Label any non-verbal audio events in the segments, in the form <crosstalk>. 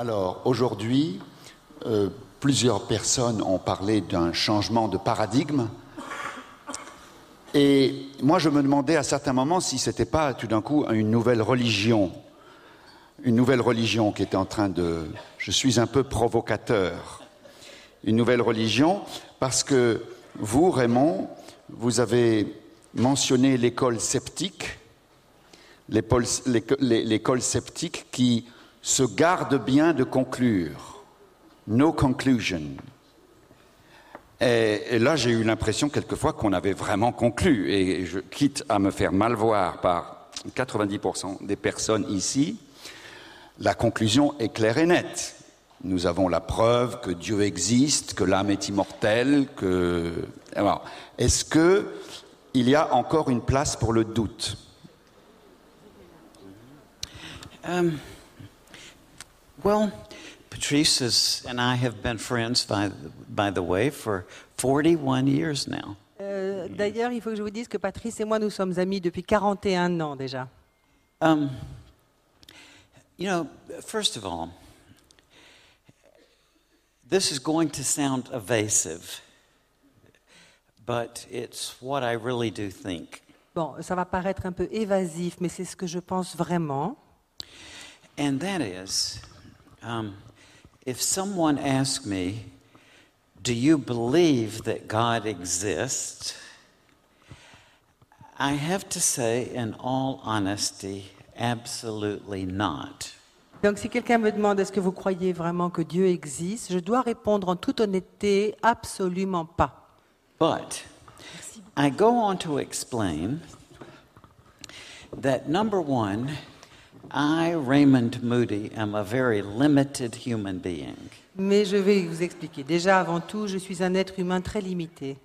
Alors, aujourd'hui, euh, plusieurs personnes ont parlé d'un changement de paradigme. Et moi, je me demandais à certains moments si ce n'était pas tout d'un coup une nouvelle religion. Une nouvelle religion qui était en train de. Je suis un peu provocateur. Une nouvelle religion, parce que vous, Raymond, vous avez mentionné l'école sceptique, l'école sceptique qui se garde bien de conclure. No conclusion. Et, là, j'ai eu l'impression quelquefois qu'on avait vraiment conclu. Et je quitte à me faire mal voir par 90% des personnes ici. La conclusion est claire et nette. Nous avons la preuve que Dieu existe, que l'âme est immortelle, que. Est-ce que il y a encore une place pour le doute? Um, Well, Patrice is, and I have been friends, by, by the way, for 41 years now. Euh, D'ailleurs, il faut que je vous dise que Patrice et moi, nous sommes amis depuis 41 ans déjà. Um, you know, first of all, this is going to sound evasive, but it's what I really do think. Bon, ça va paraître un peu évasif, mais c'est ce que je pense vraiment. And that is, um, if someone asks me, Do you believe that God exists? I have to say, in all honesty, absolutely not. Donc si quelqu'un me demande est-ce que vous croyez vraiment que Dieu existe, je dois répondre en toute honnêteté absolument pas. But I go on to explain that number one, I, Raymond Moody, am a very limited human being. Mais je vais vous expliquer. Déjà, avant tout, je suis un être humain très limité.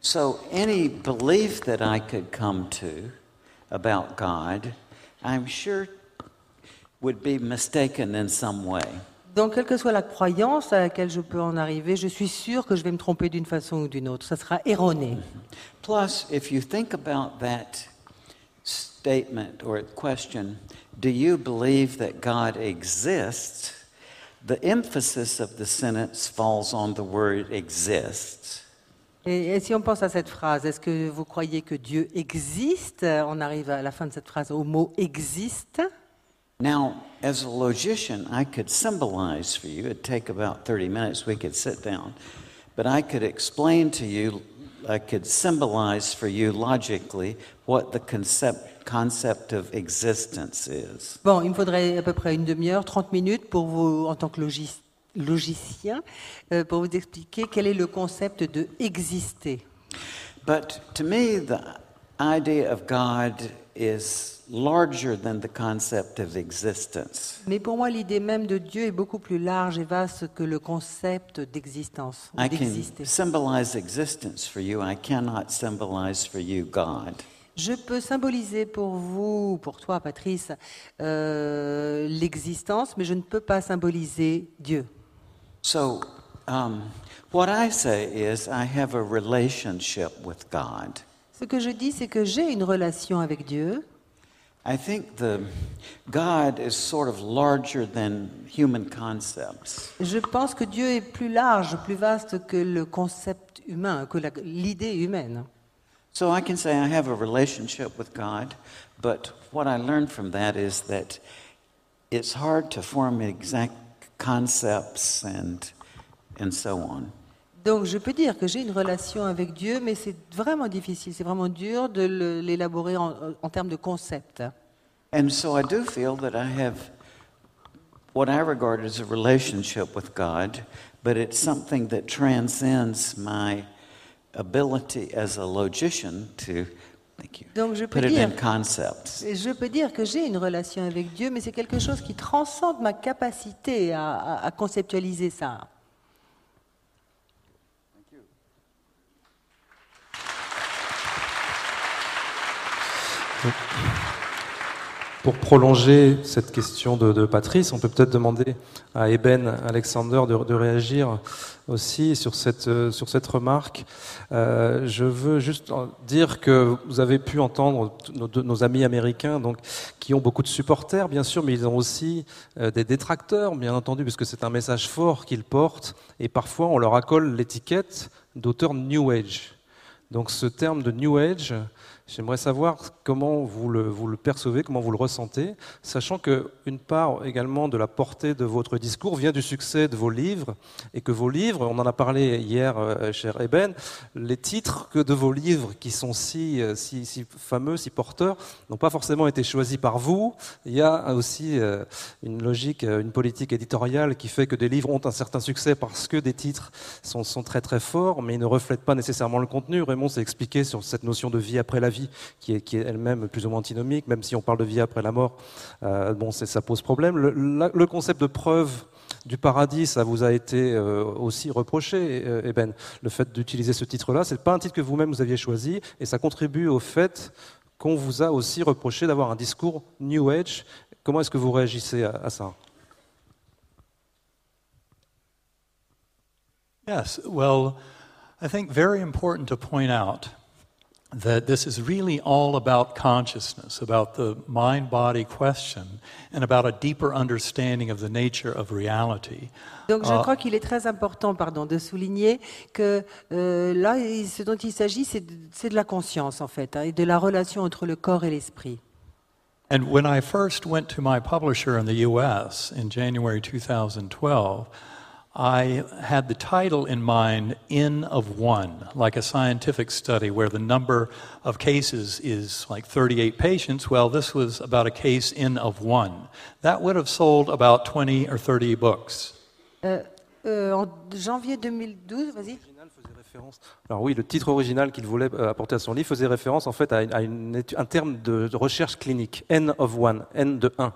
So any belief that I could come to about God, I'm sure would be mistaken in some way. Donc, quelle que soit la croyance à laquelle je peux en arriver, je suis sûr que je vais me tromper d'une façon ou d'une autre. Ça sera erroné. Plus, if you think about that statement or question, do you believe that God exists? The emphasis of the sentence falls on the word exists. Et, et si on pense à cette phrase, est-ce que vous croyez que Dieu existe On arrive à la fin de cette phrase au mot existe. Now, as a logician, I could symbolize for you, it'd take about 30 minutes, we could sit down, but I could explain to you, I could symbolize for you logically what the concept, concept of existence is. Bon, il me faudrait à peu près une demi-heure, 30 minutes pour vous, en tant que logis- logicien, euh, pour vous expliquer quel est le concept de exister. But to me, the idea of God is larger than the concept of existence. Mais pour moi, l'idée même de Dieu est beaucoup plus large et vaste que le concept d'existence, I can symbolize existence for you, I cannot symbolize for you God. Je peux symboliser pour vous, pour toi, Patrice, euh, l'existence, mais je ne peux pas symboliser Dieu. So, um, what I say is, I have a relationship with God. Ce que je dis, c'est que j'ai une relation avec Dieu. I think the God is sort of larger than human concepts. Je pense que Dieu est plus large, plus vaste que le concept humain, que l'idée humaine. So I can say I have a relationship with God, but what I learned from that is that it's hard to form exact concepts and and so on. Donc je peux dire que j'ai une relation avec Dieu, mais c'est vraiment difficile, c'est vraiment dur de l'élaborer en, en termes de concept. And so I do feel that I have what I regard as a relationship with God, but it's something that transcends my ability as a logician to thank you. Donc je peux Put it in dire, concepts. je peux dire que j'ai une relation avec Dieu, mais c'est quelque chose qui transcende ma capacité à, à- à conceptualiser ça. Pour prolonger cette question de, Patrice, on peut peut-être demander à Eben Alexander de, réagir aussi sur cette, euh, sur cette remarque. Euh, je veux juste dire que vous avez pu entendre nos, nos, amis américains, donc, qui ont beaucoup de supporters, bien sûr, mais ils ont aussi euh, des détracteurs, bien entendu, puisque c'est un message fort qu'ils portent, et parfois on leur accole l'étiquette d'auteur New Age. Donc ce terme de New Age, J'aimerais savoir comment vous le, percevez, comment vous le ressentez, sachant qu'une part également de la portée de votre discours vient du succès de vos livres, et que vos livres, on en a parlé hier, euh, cher Eben, les titres que de vos livres qui sont si, euh, si fameux, si porteurs, n'ont pas forcément été choisis par vous. Il y a aussi euh, une logique, une politique éditoriale qui fait que des livres ont un certain succès parce que des titres sont, sont très très forts, mais ils ne reflètent pas nécessairement le contenu. Raymond s'est expliqué sur cette notion de vie après la vie qui est, elle-même plus ou moins antinomique, même si on parle de vie après la mort, euh, bon, ça pose problème. Le, concept de preuve du paradis, ça vous a été euh, aussi reproché, euh. Le fait d'utiliser ce titre-là, c'est pas un titre que vous-même vous aviez choisi, et ça contribue au fait qu'on vous a aussi reproché d'avoir un discours New Age. Comment est-ce que vous réagissez à, à ça? Yes, well, I think very important to point out that this is really all about consciousness, about the mind body question, and about a deeper understanding of the nature of reality. Donc je uh, crois qu'il est très important pardon, de souligner que euh, là, ce dont il s'agit, c'est de, de, la conscience en fait, hein, et de la relation entre le corps et l'esprit. And when I first went to my publisher in the US in January 2012, I had the title in mind, N of One, like a scientific study where the number of cases is like 38 patients. Well, this was about a case N of one. That would have sold about 20 or 30 books. Euh, euh, en janvier 2012, vas-y. Alors oui, le titre original qu'il voulait euh, apporter à son livre faisait référence en fait à, une, à une, un terme de, de recherche clinique, N of one, N de 1.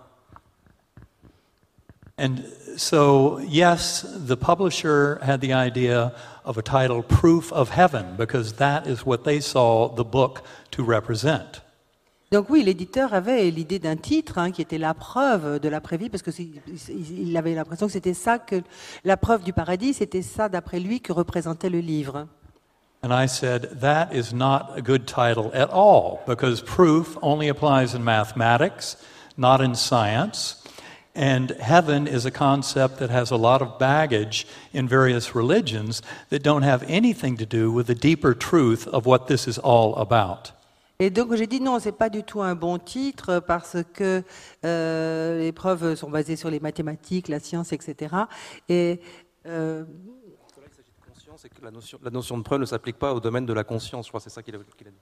And so, yes, the publisher had the idea of a title, Proof of Heaven, because that is what they saw the book to represent. Donc oui, l'éditeur avait l'idée d'un titre hein, qui était la preuve de l'après-vie, parce qu'il avait l'impression que c'était ça, que la preuve du paradis, c'était ça, d'après lui, que représentait le livre. And I said, that is not a good title at all, because proof only applies in mathematics, not in science. And heaven is a concept that has a lot of baggage in various religions that don't have anything to do with the deeper truth of what this is all about. Et donc j'ai dit non, c'est pas du tout un bon titre parce que euh, les preuves sont basées sur les mathématiques, la science, etc. Et euh, la notion, la notion de preuve ne s'applique pas au domaine de la conscience. Je crois que c'est ça qu'il a, qu a dit.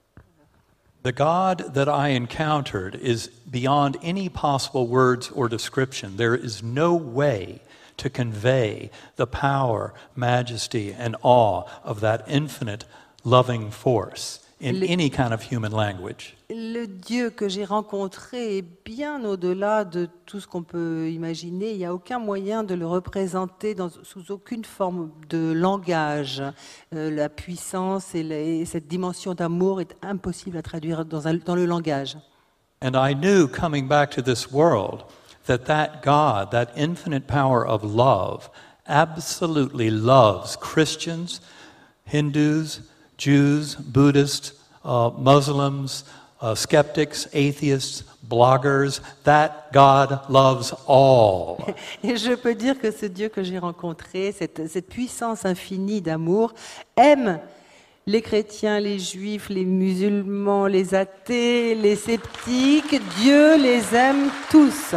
The God that I encountered is beyond any possible words or description. There is no way to convey the power, majesty, and awe of that infinite loving force. in any kind of human language. Le Dieu que j'ai rencontré est bien au-delà de tout ce qu'on peut imaginer. Il n'y a aucun moyen de le représenter dans, sous aucune forme de langage. Euh, la puissance et, la, et, cette dimension d'amour est impossible à traduire dans, un, dans le langage. And I knew coming back to this world that that God, that infinite power of love, absolutely loves Christians, Hindus, Jews, Buddhists, uh, Muslims, skeptics, atheists, bloggers, that God loves all. <laughs> Et je peux dire que ce Dieu que j'ai rencontré, cette, cette puissance infinie d'amour, aime les chrétiens, les juifs, les musulmans, les athées, les sceptiques. Dieu les aime tous.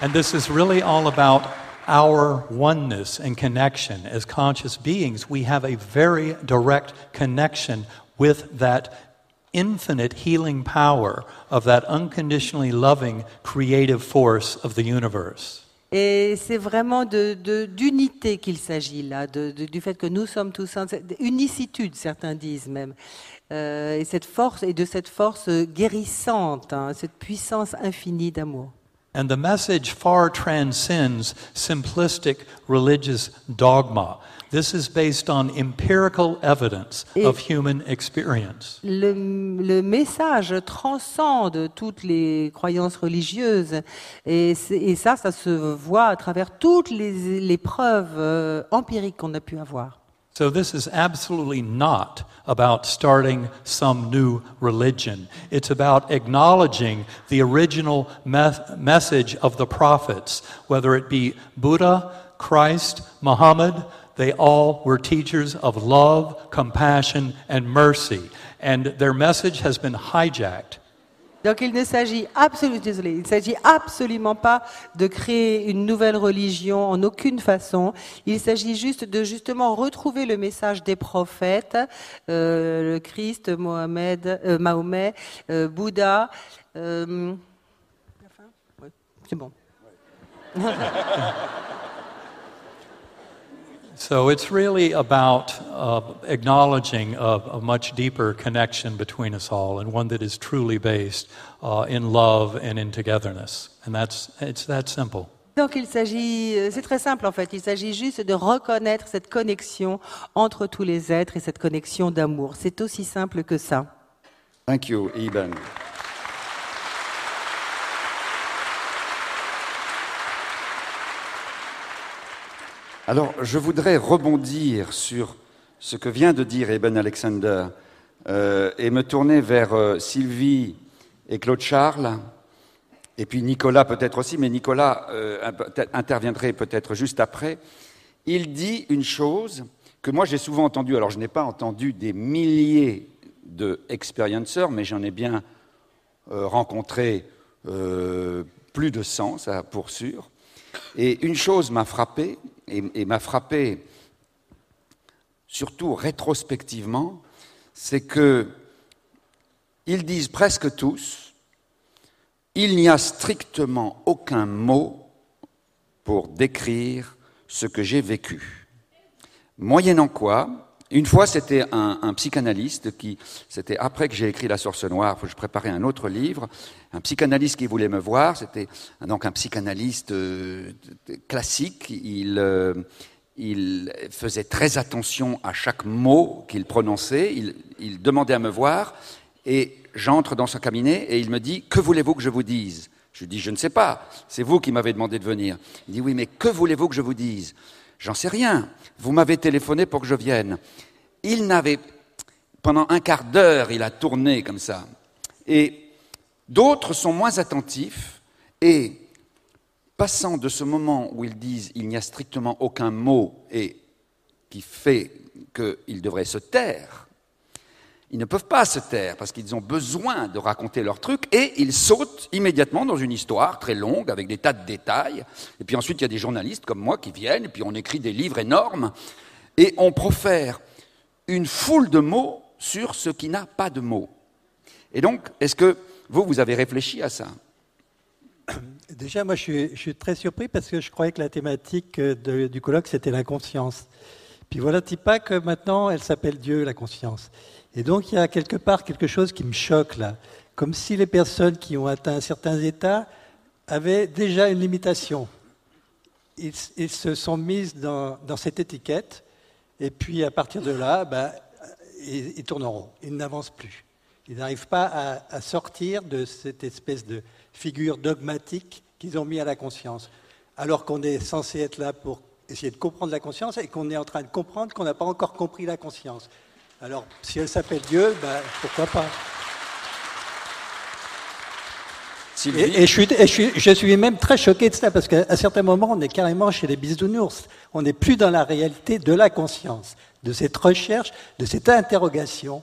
And this is really all about our oneness and connection as conscious beings, we have a very direct connection with that infinite healing power of that unconditionally loving creative force of the universe. Et c'est vraiment d'unité de, qu'il s'agit là, de, de, du fait que nous sommes tous un, unicitude, certains disent même. Euh, et cette force et de cette force guérissante, hein, cette puissance infinie d'amour. And the message far transcends simplistic religious dogma. This is based on empirical evidence Et- of human experience. Le, le message transcende toutes les croyances religieuses et, et ça, ça se voit à travers toutes les, les preuves euh, empiriques qu'on a pu avoir. So, this is absolutely not about starting some new religion. It's about acknowledging the original me- message of the prophets, whether it be Buddha, Christ, Muhammad, they all were teachers of love, compassion, and mercy. And their message has been hijacked. Donc il ne s'agit absolument, désolé, il s'agit absolument pas de créer une nouvelle religion en aucune façon. Il s'agit juste de justement retrouver le message des prophètes, euh, le Christ, Mohamed, euh, Mahomet, euh, Bouddha. euh, c'est bon. <laughs> So it's really about uh, acknowledging a, a much deeper connection between us all, and one that is truly based uh, in love and in togetherness. And that's it's that simple. Donc il s'agit, euh, c'est très simple en fait, il s'agit juste de reconnaître cette connexion entre tous les êtres et cette connexion d'amour. C'est aussi simple que ça. Thank you, Eben. Alors, je voudrais rebondir sur ce que vient de dire Eben Alexander euh, et me tourner vers euh, Sylvie et Claude Charles, et puis Nicolas peut-être aussi, mais Nicolas euh, interviendrait peut-être juste après. Il dit une chose que moi j'ai souvent entendue, alors je n'ai pas entendu des milliers de experienceurs, mais j'en ai bien rencontré plus de 100, ça pour sûr. Et une chose m'a frappé, et, m'a frappé surtout rétrospectivement, c'est que ils disent presque tous, il n'y a strictement aucun mot pour décrire ce que j'ai vécu. Moyennant quoi, une fois, c'était un, un psychanalyste qui, c'était après que j'ai écrit La Source Noire, je préparais un autre livre, un psychanalyste qui voulait me voir, c'était donc un psychanalyste euh, classique, il, euh, il faisait très attention à chaque mot qu'il prononçait, il, il demandait à me voir, et j'entre dans son cabinet et il me dit, que voulez-vous que je vous dise? Je lui dis, je ne sais pas, c'est vous qui m'avez demandé de venir. Il dit, oui, mais que voulez-vous que je vous dise? J'en sais rien. Vous m'avez téléphoné pour que je vienne. Il n'avait, pendant un quart d'heure, il a tourné comme ça. Et d'autres sont moins attentifs et, passant de ce moment où ils disent il n'y a strictement aucun mot et qui fait qu'ils devraient se taire, ils ne peuvent pas se taire parce qu'ils ont besoin de raconter leur truc et ils sautent immédiatement dans une histoire très longue avec des tas de détails. Et puis ensuite, il y a des journalistes comme moi qui viennent et puis on écrit des livres énormes et on profère une foule de mots sur ce qui n'a pas de mots. Et donc, est-ce que vous, vous avez réfléchi à ça? <coughs> Déjà, moi, je suis, très surpris parce que je croyais que la thématique euh, du colloque, c'était la conscience. Puis voilà, pas que maintenant, elle s'appelle Dieu, la conscience. Et donc, il y a quelque part quelque chose qui me choque là. Comme si les personnes qui ont atteint certains états avaient déjà une limitation. Ils, se sont mis dans, dans cette étiquette, et puis à partir de là, ben, ils, ils tourneront, ils n'avancent plus. Ils n'arrivent pas à, à sortir de cette espèce de figure dogmatique qu'ils ont mis à la conscience. Alors qu'on est censé être là pour essayer de comprendre la conscience et qu'on est en train de comprendre qu'on n'a pas encore compris la conscience. Alors, si elle s'appelle Dieu, ben, pourquoi pas et, et je, suis, et je, suis, je suis même très choqué de ça, parce qu'à certains moments, on est carrément chez les bisounours. On n'est plus dans la réalité de la conscience, de cette recherche, de cette interrogation,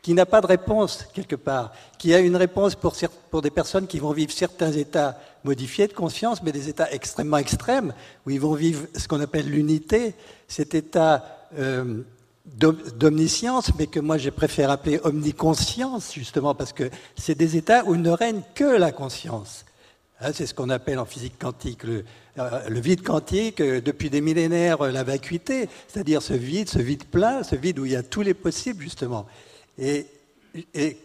qui n'a pas de réponse quelque part, qui a une réponse pour, pour des personnes qui vont vivre certains états modifiés de conscience, mais des états extrêmement extrêmes, où ils vont vivre ce qu'on appelle l'unité, cet état euh, d'omniscience, mais que moi j'ai préféré appeler omniconscience, justement, parce que c'est des états où ne règne que la conscience. Hein, c'est ce qu'on appelle en physique quantique le, euh, vide quantique, euh, depuis des millénaires, euh, la vacuité, c'est-à-dire ce vide, ce vide plein, ce vide où il y a tous les possibles, justement. Et,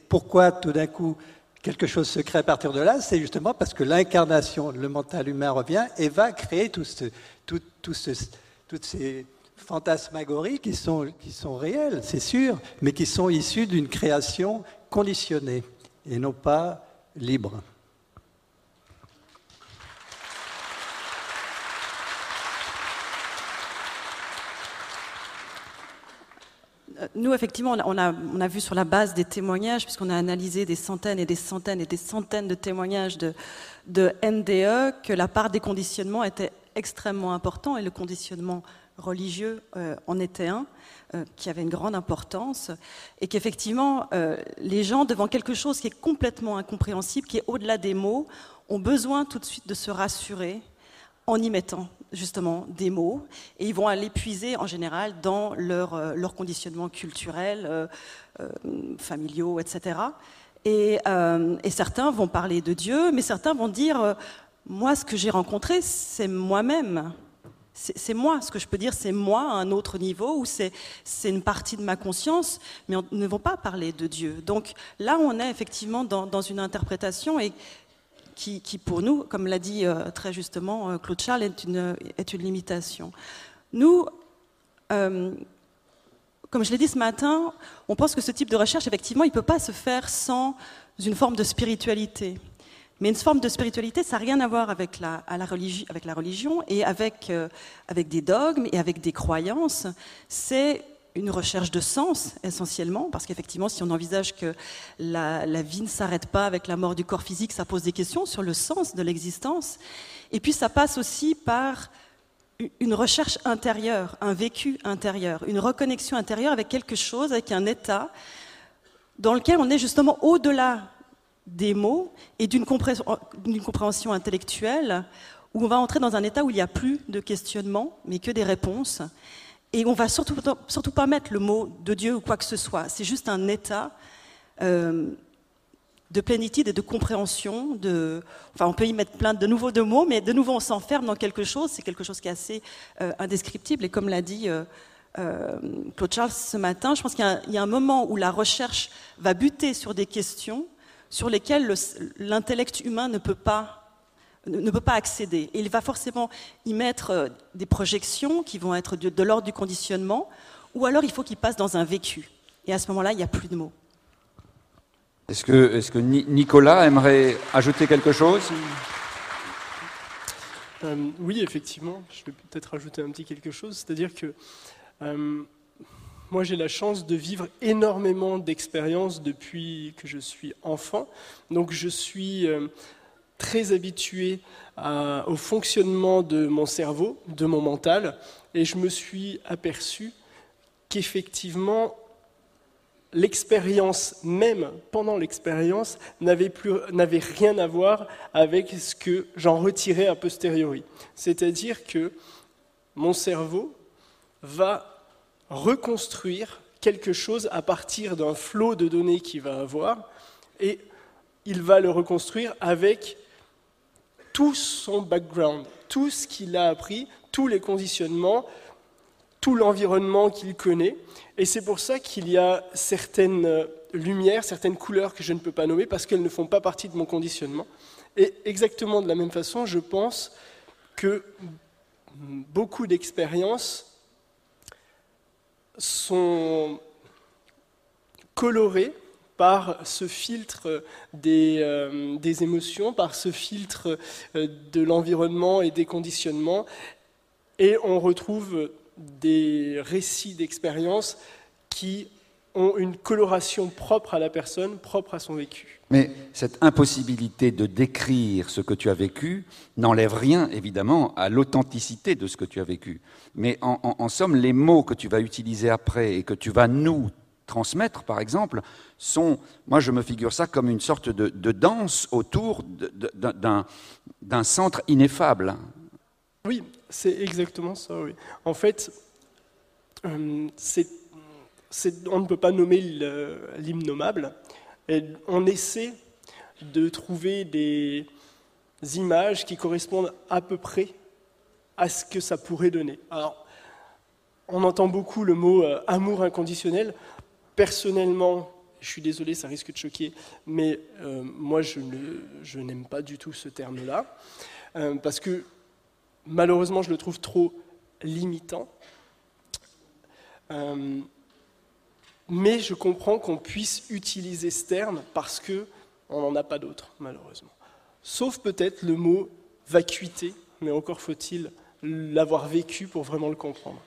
pourquoi tout d'un coup quelque chose se crée à partir de là, c'est justement parce que l'incarnation, le mental humain revient et va créer toutes ces fantasmagories qui sont, qui sont réelles, c'est sûr, mais qui sont issues d'une création conditionnée et non pas libre. nous, effectivement, on a, vu sur la base des témoignages, puisqu'on a analysé des centaines et des centaines et des centaines de témoignages de, de NDE, que la part des conditionnements était extrêmement important et le conditionnement religieux euh, en était un, euh, qui avait une grande importance, et qu'effectivement, euh, les gens, devant quelque chose qui est complètement incompréhensible, qui est au-delà des mots, ont besoin tout de suite de se rassurer en y mettant justement des mots, et ils vont aller puiser en général dans leur, leur conditionnement culturel, familiaux, etc. Et, et, certains vont parler de Dieu, mais certains vont dire, moi ce que j'ai rencontré, c'est moi-même. C'est moi, ce que je peux dire, c'est moi à un autre niveau, ou c'est une partie de ma conscience, mais on ne vont pas parler de Dieu. Donc là, on est effectivement dans, dans une interprétation, et qui, pour nous, comme l'a dit euh, très justement euh, Claude Charles, est une, est une limitation. Nous, euh, comme je l'ai dit ce matin, on pense que ce type de recherche, effectivement, il ne peut pas se faire sans une forme de spiritualité. Mais une forme de spiritualité, ça n'a rien à voir avec la, la, religion, la et avec, avec des dogmes et avec des croyances. C'est une recherche de sens essentiellement, parce qu'effectivement, si on envisage que la, vie ne s'arrête pas avec la mort du corps physique, ça pose des questions sur le sens de l'existence. Et puis ça passe aussi par une recherche intérieure, un vécu intérieur, une reconnexion intérieure avec quelque chose, avec un état dans lequel on est justement au-delà des mots et d'une compréhension intellectuelle, où on va entrer dans un état où il n'y a plus de questionnement, mais que des réponses. Et on va surtout, surtout pas mettre le mot de Dieu ou quoi que ce soit. C'est juste un état euh, de plénitude et de compréhension. De, enfin, on peut y mettre plein de nouveaux de mots, mais de nouveau, on s'enferme dans quelque chose. C'est quelque chose qui est assez euh, indescriptible. Et comme l'a dit euh, Claude Charles ce matin, je pense qu'il y, y, a un moment où la recherche va buter sur des questions sur lesquelles l'intellect humain ne peut pas ne peut pas accéder. Et il va forcément y mettre euh, des projections qui vont être de, l'ordre du conditionnement, ou alors il faut qu'il passe dans un vécu. Et à ce moment-là, il n'y a plus de mots. Est-ce que, est que, Nicolas aimerait ajouter quelque chose? Euh, Oui, effectivement. Je vais peut-être ajouter un petit quelque chose. C'est-à-dire que euh, moi, j'ai la chance de vivre énormément d'expériences depuis que je suis enfant. Donc, je suis très habitué au fonctionnement de mon cerveau, de mon mental, et je me suis aperçu qu'effectivement, l'expérience même, pendant l'expérience, n'avait rien à voir avec ce que j'en retirais a posteriori. C'est-à-dire que mon cerveau va reconstruire quelque chose à partir d'un flot de données qu'il va avoir, et il va le reconstruire avec tout son background, tout ce qu'il a appris, tous les conditionnements, tout l'environnement qu'il connaît. Et c'est pour ça qu'il y a certaines euh, lumières, certaines couleurs que je ne peux pas nommer parce qu'elles ne font pas partie de mon conditionnement. Et exactement de la même façon, je pense que beaucoup d'expériences sont colorées par ce filtre des, euh, émotions, par ce filtre euh, de l'environnement et des conditionnements, et on retrouve des récits d'expériences qui ont une coloration propre à la personne, propre à son vécu. Mais cette impossibilité de décrire ce que tu as vécu n'enlève rien, évidemment, à l'authenticité de ce que tu as vécu. Mais en, en, somme, les mots que tu vas utiliser après et que tu vas nous transmettre, par exemple, sont, moi je me figure ça comme une sorte de, danse autour d'un centre ineffable. Oui, c'est exactement ça, oui. En fait, euh, on ne peut pas nommer l'imnommable, et on essaie de trouver des images qui correspondent à peu près à ce que ça pourrait donner. Alors, on entend beaucoup le mot euh, amour inconditionnel personnellement, Je suis désolé, ça risque de choquer, mais euh, moi je, je n'aime pas du tout ce terme-là, euh, parce que malheureusement je le trouve trop limitant. Mais je comprends qu'on puisse utiliser ce terme parce que on n'en a pas d'autre, malheureusement. Sauf peut-être le mot vacuité, mais encore faut-il l'avoir vécu pour vraiment le comprendre.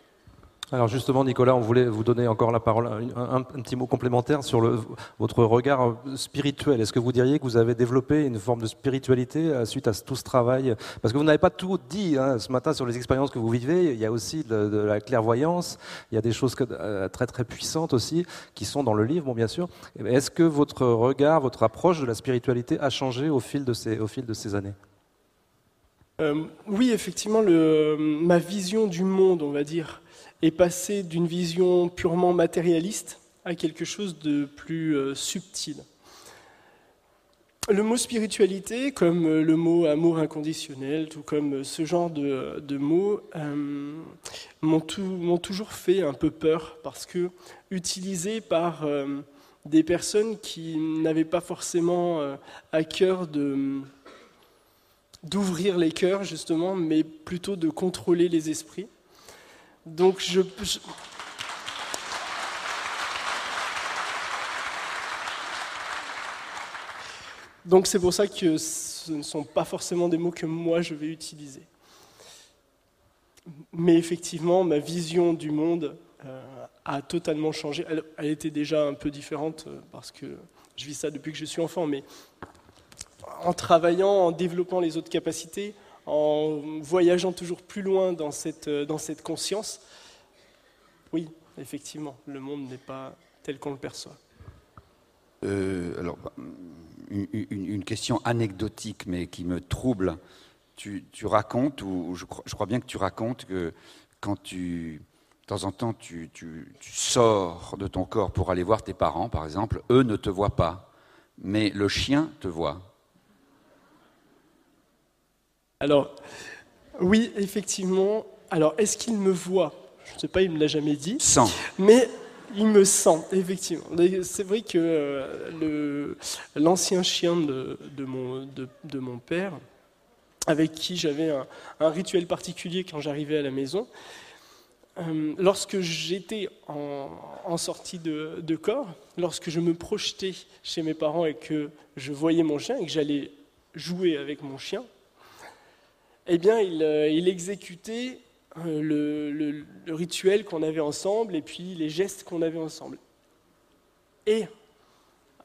Alors justement, Nicolas, on voulait vous donner encore la parole, un, petit mot complémentaire sur votre regard spirituel. Est-ce que vous diriez que vous avez développé une forme de spiritualité euh, suite à tout ce travail? Parce que vous n'avez pas tout dit hein, ce matin sur les expériences que vous vivez. Il y a aussi de, la clairvoyance, il y a des choses euh, très très puissantes aussi qui sont dans le livre, bon, bien sûr. Est-ce que votre regard, votre approche de la spiritualité a changé au fil de ces, années? Euh, Oui, effectivement, ma vision du monde, on va dire, est passé d'une vision purement matérialiste à quelque chose de plus euh, subtil. Le mot spiritualité, comme euh, le mot amour inconditionnel, tout comme euh, ce genre de, mots, m'ont toujours fait un peu peur parce que utilisés par des personnes qui n'avaient pas forcément à cœur d'ouvrir les cœurs justement, mais plutôt de contrôler les esprits. Donc je, c'est pour ça que ce ne sont pas forcément des mots que moi je vais utiliser. Mais effectivement, ma vision du monde euh, a totalement changé. Elle, elle, était déjà un peu différente euh, parce que je vis ça depuis que je suis enfant, mais en travaillant, en développant les autres capacités, en voyageant toujours plus loin dans cette, euh, dans cette conscience, oui, effectivement, le monde n'est pas tel qu'on le perçoit. Euh, alors, une, question anecdotique, mais qui me trouble. Tu, racontes, ou je crois, bien que tu racontes que quand tu, de temps en temps, tu, sors de ton corps pour aller voir tes parents, par exemple, eux ne te voient pas, mais le chien te voit. Alors, oui, effectivement. Alors, est-ce qu'il me voit? Je ne sais pas, il ne me l'a jamais dit. Sent. Mais il me sent, effectivement. C'est vrai que euh, l'ancien chien de, mon, de, mon, père, avec qui j'avais un, rituel particulier quand j'arrivais à la maison, euh, lorsque j'étais en, sortie de, de, corps, lorsque je me projetais chez mes parents et que je voyais mon chien et que j'allais jouer avec mon chien, eh bien, il, euh, exécutait euh, le, rituel qu'on avait ensemble et puis les gestes qu'on avait ensemble. Et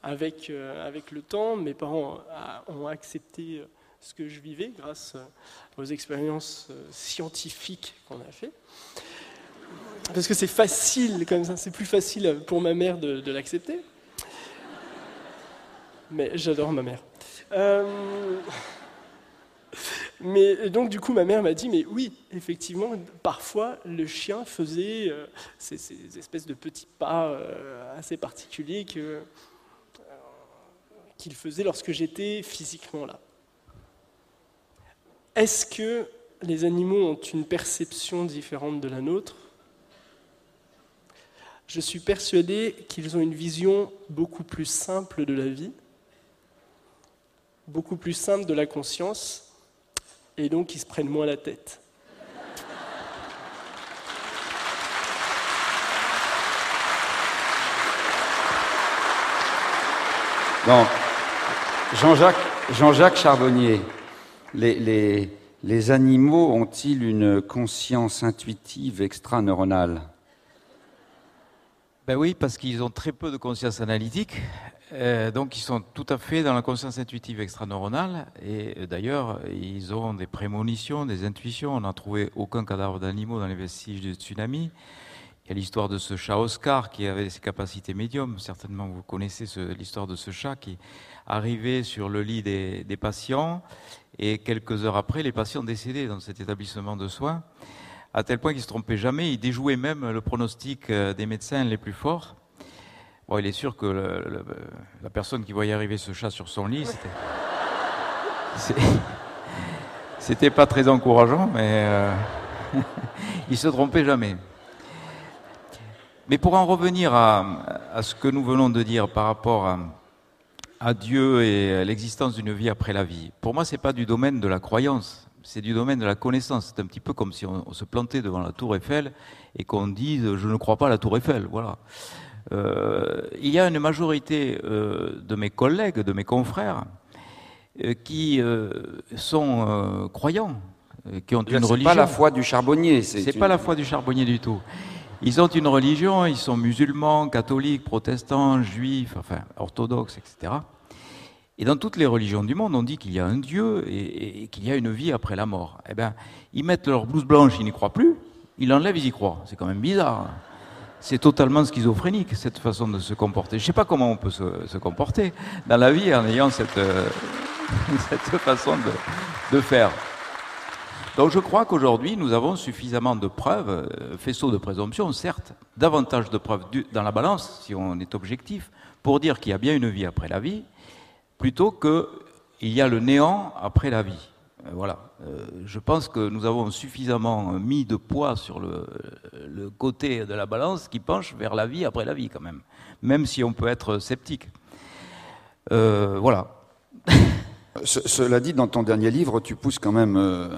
avec, euh, avec le temps, mes parents ont accepté ce que je vivais grâce aux expériences scientifiques qu'on a fait. Parce que c'est facile comme ça, c'est plus facile pour ma mère de, l'accepter. Mais j'adore ma mère. Mais donc, du coup, ma mère m'a dit, mais oui, effectivement, parfois, le chien faisait euh, ces, espèces de petits pas euh, assez particuliers euh, qu'il faisait lorsque j'étais physiquement là. Est-ce que les animaux ont une perception différente de la nôtre? Je suis persuadé qu'ils ont une vision beaucoup plus simple de la vie, beaucoup plus simple de la conscience, et donc ils se prennent moins la tête. Donc, Jean-Jacques Jean Charbonnier, les, les, les animaux ont-ils une conscience intuitive extraneuronale? Ben oui, parce qu'ils ont très peu de conscience analytique. Euh, donc ils sont tout à fait dans la conscience intuitive extraneuronale et euh, d'ailleurs ils ont des prémonitions, des intuitions. On n'a trouvé aucun cadavre d'animaux dans les vestiges du tsunami. Il y a l'histoire de ce chat Oscar qui avait ses capacités médium. Certainement vous connaissez l'histoire de ce chat qui arrivait sur le lit des, des, patients et quelques heures après les patients décédaient dans cet établissement de soins à tel point qu'il se trompait jamais. Il déjouait même le pronostic euh, des médecins les plus forts il est sûr que la personne qui voyait arriver ce chat sur son lit, c'était. Pas très encourageant, mais euh, <laughs> il se trompait jamais. Mais pour en revenir à, ce que nous venons de dire par rapport à, Dieu et l'existence d'une vie après la vie, pour moi, ce n'est pas du domaine de la croyance, c'est du domaine de la connaissance. C'est un petit peu comme si on, se plantait devant la tour Eiffel et qu'on dise je ne crois pas à la tour Eiffel. Voilà. Euh, il y a une majorité euh, de mes collègues, de mes confrères, euh, qui sont croyants, qui ont une religion. C'est pas la foi du charbonnier. C'est pas la foi du charbonnier du tout. Ils ont une religion, ils sont musulmans, catholiques, protestants, juifs, enfin orthodoxes, etc. Et dans toutes les religions du monde, on dit qu'il y a un Dieu et, qu'il y a une vie après la mort. Eh bien, ils mettent leur blouse blanche, ils n'y croient plus. Ils l'enlèvent, ils y croient. C'est quand même bizarre. C'est totalement schizophrénique, cette façon de se comporter. Je ne sais pas comment on peut se, comporter dans la vie en ayant cette, euh, <laughs> façon de, faire. Donc je crois qu'aujourd'hui, nous avons suffisamment de preuves, euh, faisceaux de présomption, certes, davantage de preuves dans la balance, si on est objectif, pour dire qu'il y a bien une vie après la vie, plutôt qu'il y a le néant après la vie. Euh, voilà. Euh, je pense que nous avons suffisamment mis de poids sur le, côté de la balance qui penche vers la vie après la vie, quand même. Même si on peut être sceptique. voilà. <laughs> Cela dit, dans ton dernier livre, tu pousses quand même, euh,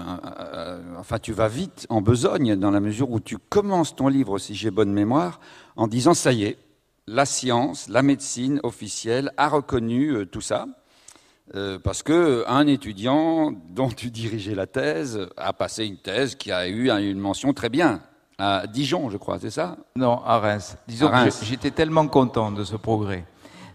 enfin, tu vas vite en besogne dans la mesure où tu commences ton livre, si j'ai bonne mémoire, en disant ça y est, la science, la médecine officielle a reconnu euh, tout ça, euh, parce que un étudiant <laughs> dont tu dirigeais la thèse a passé une thèse qui a eu une mention très bien à Dijon, je crois, c'est ça? Non, à Reims. Disons que j'étais tellement content de ce progrès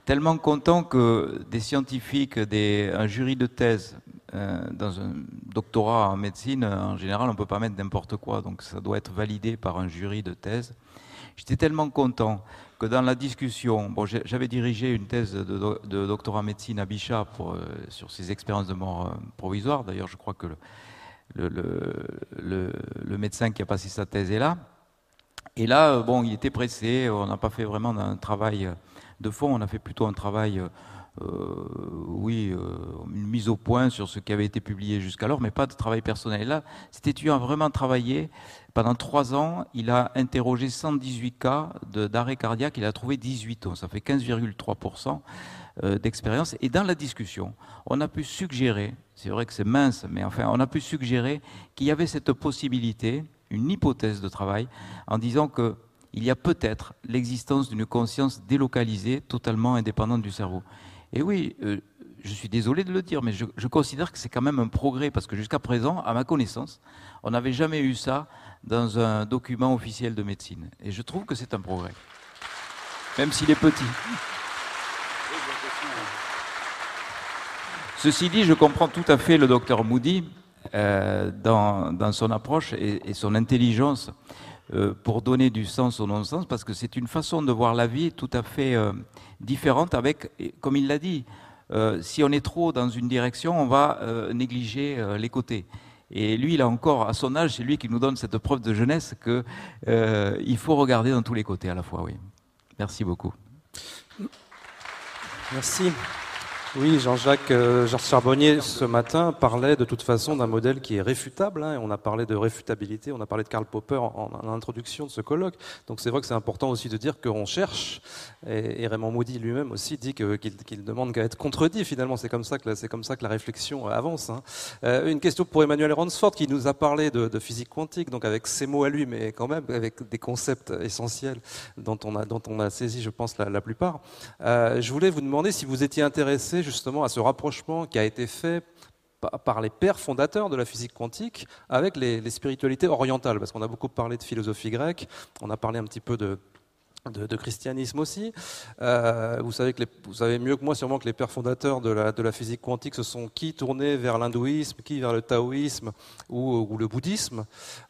tellement content que des scientifiques, des, un jury de thèse euh, dans un doctorat en médecine, en général, on ne peut pas mettre n'importe quoi, donc ça doit être validé par un jury de thèse. J'étais tellement content que dans la discussion, bon, j'avais dirigé une thèse de, doctorat en médecine à Bichat euh, sur ces expériences de mort euh, provisoire. D'ailleurs, je crois que le, le, médecin qui a passé sa thèse est là. Et là, bon, il était pressé, on n'a pas fait vraiment un travail de fond, on a fait plutôt un travail, euh, euh, oui, euh, une mise au point sur ce qui avait été publié jusqu'alors, mais pas de travail personnel. Là, cet étudiant a vraiment travaillé. Pendant trois ans, il a interrogé 118 cas d'arrêt cardiaque, il a trouvé 18 ans, ça fait 15,3% d'expérience. Et dans la discussion, on a pu suggérer, c'est vrai que c'est mince, mais enfin, on a pu suggérer qu'il y avait cette possibilité, une hypothèse de travail, en disant que il y a peut-être l'existence d'une conscience délocalisée, totalement indépendante du cerveau. Et oui, euh, je suis désolé de le dire, mais je, considère que c'est quand même un progrès, parce que jusqu'à présent, à ma connaissance, on n'avait jamais eu ça dans un document officiel de médecine. Et je trouve que c'est un progrès, même s'il est petit. Ceci dit, je comprends tout à fait le docteur Moody euh, dans, son approche et son intelligence euh, pour donner du sens au non-sens, parce que c'est une façon de voir la vie tout à fait différente avec, comme il l'a dit, euh, si on est trop dans une direction, on va négliger les côtés. Et lui, il a encore, à son âge, c'est lui qui nous donne cette preuve de jeunesse qu'il faut regarder dans tous les côtés à la fois. Oui. Merci beaucoup. Merci. Oui, Jean-Jacques euh, Charbonnier ce matin parlait de toute façon d'un modèle qui est réfutable. Hein, on a parlé de réfutabilité, on a parlé de Karl Popper en, introduction de ce colloque. Donc c'est vrai que c'est important aussi de dire qu'on cherche. Et, Raymond Moody lui-même aussi dit qu'il demande qu'à être contredit. Finalement, c'est comme ça que la réflexion avance. Hein. Euh, une question pour Emmanuel Ransford qui nous a parlé de, physique quantique, donc avec ses mots à lui, mais quand même avec des concepts essentiels dont on a saisi, je pense, la, plupart. Euh, je voulais vous demander si vous étiez intéressé justement à ce rapprochement qui a été fait par les pères fondateurs de la physique quantique avec les, spiritualités orientales, parce qu'on a beaucoup parlé de philosophie grecque, on a parlé un petit peu de, de, christianisme aussi. Euh, vous, savez mieux que moi sûrement que les pères fondateurs de la, physique quantique se sont qui tournés vers l'hindouisme, qui vers le taoïsme ou, le bouddhisme.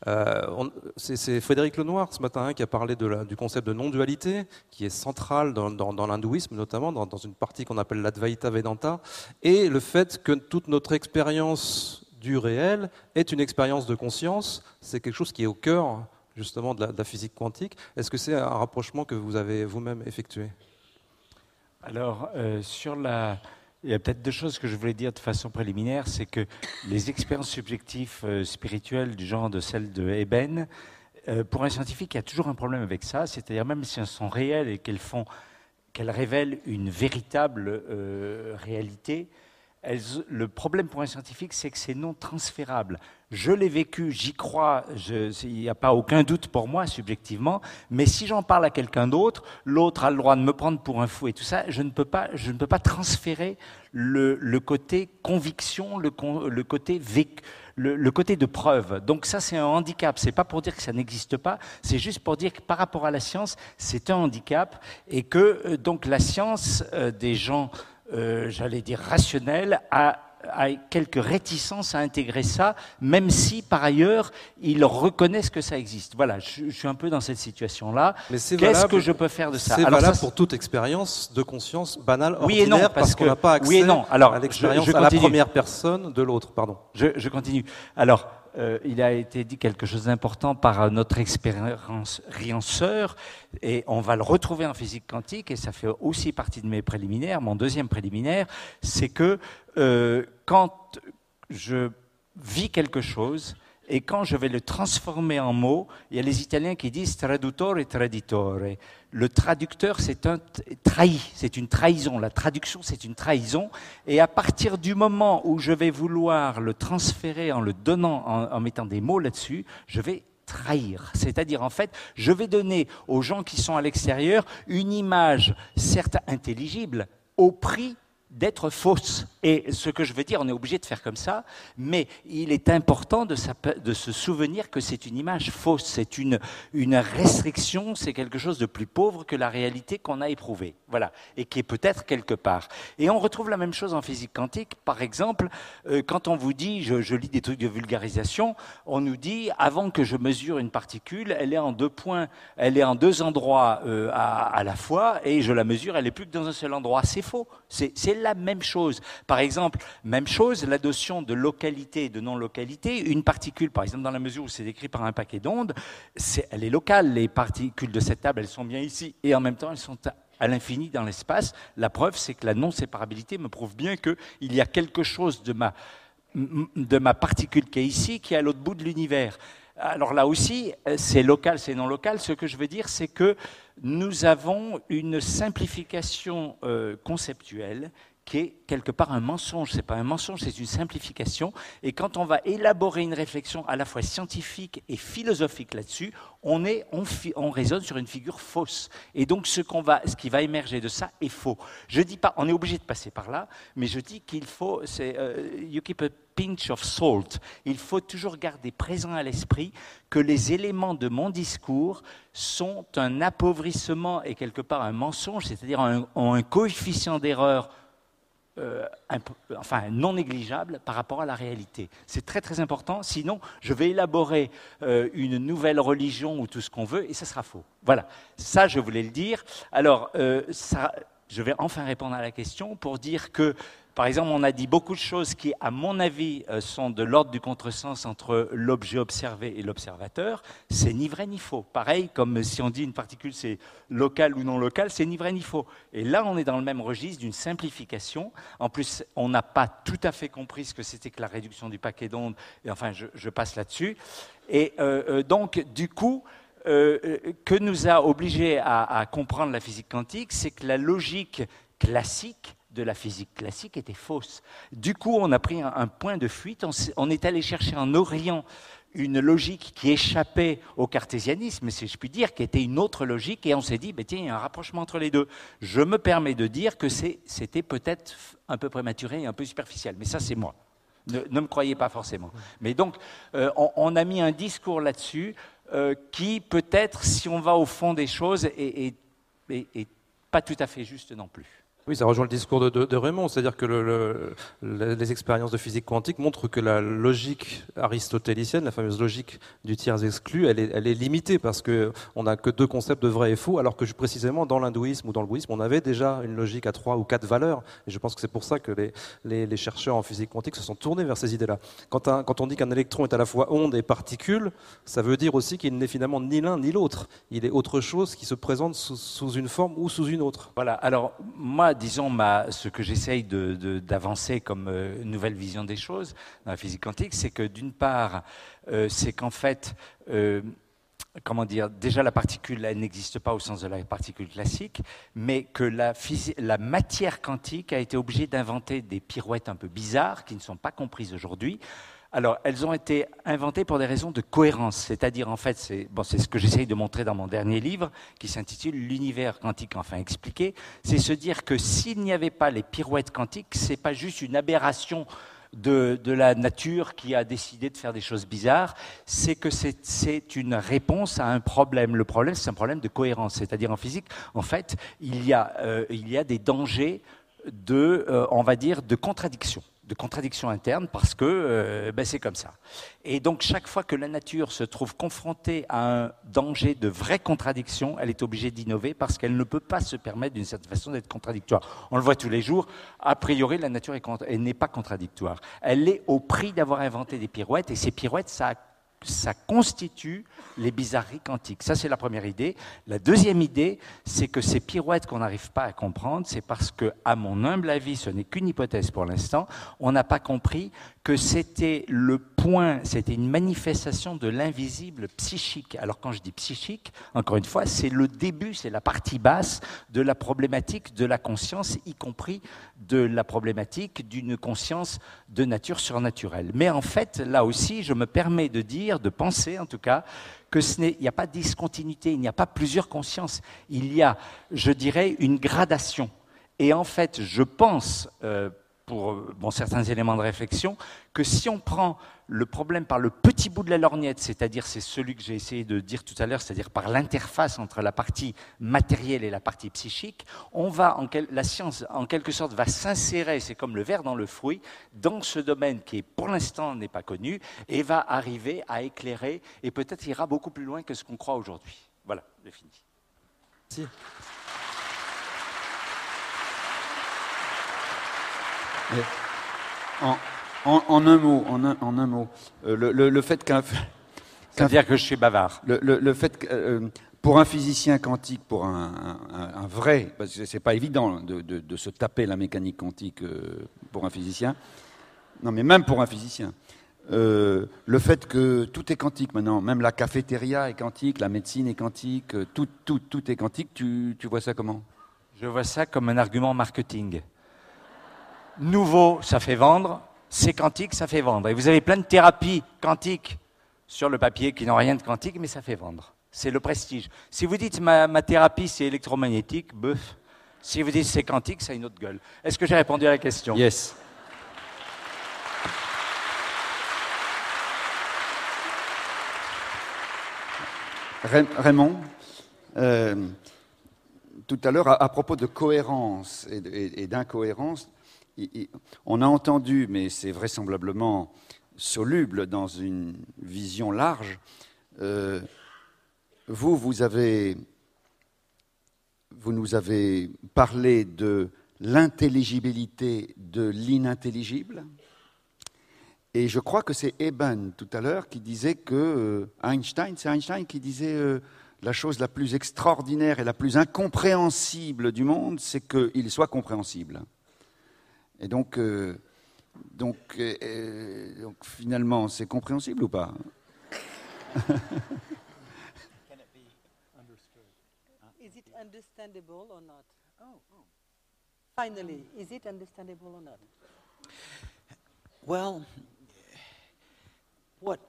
Euh, c'est Frédéric Lenoir ce matin hein, qui a parlé du concept de non-dualité, qui est central dans l'hindouisme notamment, dans, dans, une partie qu'on appelle l'Advaita Vedanta, et le fait que toute notre expérience du réel est une expérience de conscience, c'est quelque chose qui est au cœur justement de la, physique quantique. Est-ce que c'est un rapprochement que vous avez vous-même effectué? Alors, euh, sur la... Il y a peut-être deux choses que je voulais dire de façon préliminaire, c'est que les expériences subjectives euh, spirituelles du genre de celle de Eben Euh, pour un scientifique, il y a toujours un problème avec ça, c'est-à-dire même si elles sont réelles et qu'elles font, qu'elles révèlent une véritable réalité, le problème pour un scientifique, c'est que c'est non transférable. Je l'ai vécu, j'y crois, il n'y a pas aucun doute pour moi subjectivement, mais si j'en parle à quelqu'un d'autre, l'autre a le droit de me prendre pour un fou et tout ça, je ne peux pas, je ne peux pas transférer le, côté conviction, le, côté le côté de preuve. Donc ça, c'est un handicap. C'est pas pour dire que ça n'existe pas, c'est juste pour dire que par rapport à la science, c'est un handicap et que euh, donc la science euh, des gens, euh, j'allais dire rationnels, a a quelques réticences à intégrer ça, même si par ailleurs ils reconnaissent que ça existe. Voilà, je, je suis un peu dans cette situation-là. Mais c'est Qu'est-ce valable- que je peux faire de ça C'est valable ça, pour toute expérience de conscience banale, Oui et non, ordinaire, parce parce qu'on n'a pas accès oui et non. Alors, à l'expérience je- je à la première personne de l'autre. Pardon. Je, je continue. Alors, euh, il a été dit quelque chose d'important par notre expérienceur, et on va le retrouver en physique quantique, et ça fait aussi partie de mes préliminaires. Mon deuxième préliminaire, c'est que euh, quand je vis quelque chose, et quand je vais le transformer en mots, il y a les Italiens qui disent traduttore et traditore. Le traducteur, c'est un trahi, c'est une trahison. La traduction, c'est une trahison. Et à partir du moment où je vais vouloir le transférer en le donnant, en, en mettant des mots là-dessus, je vais trahir. C'est-à-dire, en fait, je vais donner aux gens qui sont à l'extérieur une image, certes intelligible, au prix d'être fausse. Et ce que je veux dire, on est obligé de faire comme ça, mais il est important de, se souvenir que c'est une image fausse, c'est une, restriction, c'est quelque chose de plus pauvre que la réalité qu'on a éprouvée. Voilà. Et qui est peut-être quelque part. Et on retrouve la même chose en physique quantique. Par exemple, euh, quand on vous dit, je, lis des trucs de vulgarisation, on nous dit, avant que je mesure une particule, elle est en deux points, elle est en deux endroits euh, à, la fois, et je la mesure, elle est plus que dans un seul endroit. C'est faux. C'est la même chose. Par exemple, même chose, la notion de localité et de non-localité. Une particule, par exemple, dans la mesure où c'est décrit par un paquet d'ondes, elle est locale. Les particules de cette table, elles sont bien ici, et en même temps, elles sont à- l'infini dans l'espace. La preuve, c'est que la non-séparabilité me prouve bien qu'il y a quelque chose de ma, de ma particule qui est ici, qui est à l'autre bout de l'univers. Alors là aussi, c'est local, c'est non local. Ce que je veux dire, c'est que nous avons une simplification euh, conceptuelle qui est quelque part un mensonge. C'est pas un mensonge, c'est une simplification. Et quand on va élaborer une réflexion à la fois scientifique et philosophique là-dessus, on, est, on, raisonne sur une figure fausse. Et donc ce, qu'on va, ce qui va émerger de ça est faux. Je dis pas, on est obligé de passer par là, mais je dis qu'il faut, c'est euh, you keep a pinch of salt. Il faut toujours garder présent à l'esprit que les éléments de mon discours sont un appauvrissement et quelque part un mensonge, c'est-à-dire ont un coefficient d'erreur euh, enfin non négligeable par rapport à la réalité. C'est très très important, sinon je vais élaborer euh, une nouvelle religion ou tout ce qu'on veut et ça sera faux. Voilà, ça je voulais le dire. Alors, euh, ça, je vais enfin répondre à la question pour dire que, par exemple, on a dit beaucoup de choses qui, à mon avis, euh, sont de l'ordre du contresens entre l'objet observé et l'observateur. C'est ni vrai ni faux. Pareil, comme si on dit une particule c'est local ou non local, c'est ni vrai ni faux. Et là, on est dans le même registre d'une simplification. En plus, on n'a pas tout à fait compris ce que c'était que la réduction du paquet d'ondes. Et enfin, je, passe là-dessus. Et euh, euh, donc, du coup, que nous a obligés à comprendre la physique quantique, c'est que la logique classique de la physique classique était fausse. Du coup, on a pris un, point de fuite, on, est allé chercher en Orient une logique qui échappait au cartésianisme, si je puis dire, qui était une autre logique, et on s'est dit, ben, tiens, il y a un rapprochement entre les deux. Je me permets de dire que c'était peut-être un peu prématuré et un peu superficiel, mais ça c'est moi. Ne, me croyez pas forcément. Mais donc, euh, on, a mis un discours là-dessus euh, qui, peut-être, si on va au fond des choses, est- est pas tout à fait juste non plus. Oui, ça rejoint le discours de, Raymond, c'est-à-dire que le- le- le- les expériences de physique quantique montrent que la logique aristotélicienne, la fameuse logique du tiers exclu, elle est, limitée parce que on n'a que deux concepts de vrai et faux, alors que précisément dans l'hindouisme ou dans le bouddhisme, on avait déjà une logique à trois ou quatre valeurs. Et je pense que c'est pour ça que les, chercheurs en physique quantique se sont tournés vers ces idées-là. Quand on dit qu'un électron est à la fois onde et particule, ça veut dire aussi qu'il n'est finalement ni l'un ni l'autre. Il est autre chose qui se présente sous, sous une forme ou sous une autre. Voilà, alors moi, disons, ce que j'essaye d'avancer comme euh, nouvelle vision des choses dans la physique quantique, c'est que d'une part, euh, c'est qu'en fait, euh, comment dire, déjà la particule n'existe pas au sens de la particule classique, mais que la matière quantique a été obligée d'inventer des pirouettes un peu bizarres qui ne sont pas comprises aujourd'hui. Alors, elles ont été inventées pour des raisons de cohérence, c'est-à-dire en fait, c'est ce que j'essaye de montrer dans mon dernier livre, qui s'intitule L'univers quantique enfin expliqué. C'est se dire que s'il n'y avait pas les pirouettes quantiques, c'est pas juste une aberration de, la nature qui a décidé de faire des choses bizarres, c'est que c'est- une réponse à un problème. Le problème, c'est un problème de cohérence, c'est-à-dire en physique, en fait, il y a, euh, des dangers de, euh, on va dire, de contradiction de contradiction interne parce que euh, ben, c'est comme ça. Et donc chaque fois que la nature se trouve confrontée à un danger de vraie contradiction, elle est obligée d'innover parce qu'elle ne peut pas se permettre d'une certaine façon d'être contradictoire. On le voit tous les jours, a priori la nature n'est pas contradictoire. Elle est au prix d'avoir inventé des pirouettes et ces pirouettes, ça ça constitue les bizarreries quantiques. Ça, c'est la première idée. La deuxième idée, c'est que ces pirouettes qu'on n'arrive pas à comprendre, c'est parce que, à mon humble avis, ce n'est qu'une hypothèse pour l'instant, on n'a pas compris que c'était le point, c'était une manifestation de l'invisible psychique. Alors quand je dis psychique, encore une fois, c'est le début, c'est la partie basse de la problématique de la conscience, y compris de la problématique d'une conscience de nature surnaturelle. Mais en fait, là aussi, je me permets de dire, de penser en tout cas, que ce n'est, il n'y a pas de discontinuité, il n'y a pas plusieurs consciences, il y a, je dirais, une gradation. Et en fait, je pense, euh, pour euh, certains éléments de réflexion, que si on prend le problème par le petit bout de la lorgnette, c'est-à-dire c'est celui que j'ai essayé de dire tout à l'heure, c'est-à-dire par l'interface entre la partie matérielle et la partie psychique, on va la science en quelque sorte va s'insérer, c'est comme le verre dans le fruit, dans ce domaine qui pour l'instant n'est pas connu et va arriver à éclairer et peut-être ira beaucoup plus loin que ce qu'on croit aujourd'hui. Voilà, j'ai fini. Merci. En, en- en un mot, en un, en un mot, euh, le, le- le fait qu'un <laughs> Ça veut dire que je suis bavard. le, fait que, euh, pour un physicien quantique, pour un, un- un vrai, parce que c'est pas évident de, de- de se taper la mécanique quantique euh, pour un physicien. Non, mais même pour un physicien. Euh, le fait que tout est quantique maintenant, même la cafétéria est quantique, la médecine est quantique, euh, tout, tout, tout est quantique. Tu, tu vois ça comment? Je vois ça comme un argument marketing. Nouveau, ça fait vendre. C'est quantique, ça fait vendre. Et vous avez plein de thérapies quantiques sur le papier qui n'ont rien de quantique, mais ça fait vendre. C'est le prestige. Si vous dites ma, ma thérapie c'est électromagnétique, bœuf. Si vous dites c'est quantique, ça a une autre gueule. Est-ce que j'ai répondu à la question? Yes. Ray- Raymond, euh, tout à l'heure, à, à propos de cohérence et d'incohérence, on a entendu, mais c'est vraisemblablement soluble dans une vision large, euh, vous, vous avez, vous nous avez parlé de l'intelligibilité de l'inintelligible. Et je crois que c'est Eben tout à l'heure qui disait que euh, Einstein, c'est Einstein qui disait euh, la chose la plus extraordinaire et la plus incompréhensible du monde, c'est qu'il soit compréhensible. Et donc, euh, donc, euh, euh, donc finalement, c'est compréhensible ou pas? <laughs> Is it understandable or not? Oh, Finally, is it understandable or not? Well, what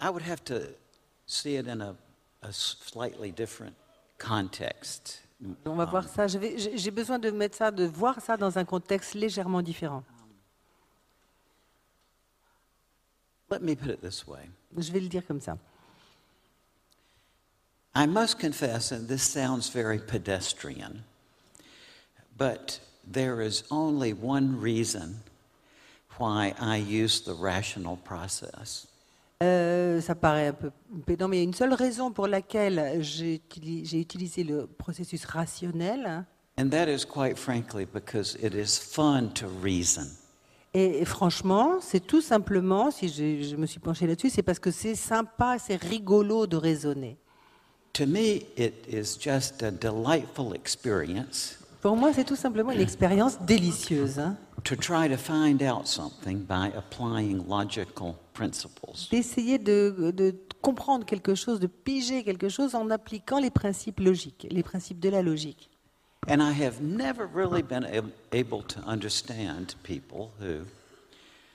I would have to see it in a, a slightly different context. On va voir ça. J'ai j'ai besoin de mettre ça, de voir ça dans un contexte légèrement différent. Let me put it this way. Je vais le dire comme ça. I must confess, and this sounds very pedestrian, but there is only one reason why I use the rational process. Euh, ça paraît un peu pédant, mais il y a une seule raison pour laquelle j'ai utili- j'ai utilisé le processus rationnel. And that is quite frankly because it is fun to reason. Et, et franchement, c'est tout simplement, si je, je me suis penché là-dessus, c'est parce que c'est sympa, c'est rigolo de raisonner. To me, it is just a delightful experience Pour moi, c'est tout simplement une expérience délicieuse. hein. to try to find out something by applying logical principles. D'essayer de, de comprendre quelque chose, de piger quelque chose en appliquant les principes logiques, les principes de la logique. And I have never really been ab- able to understand people who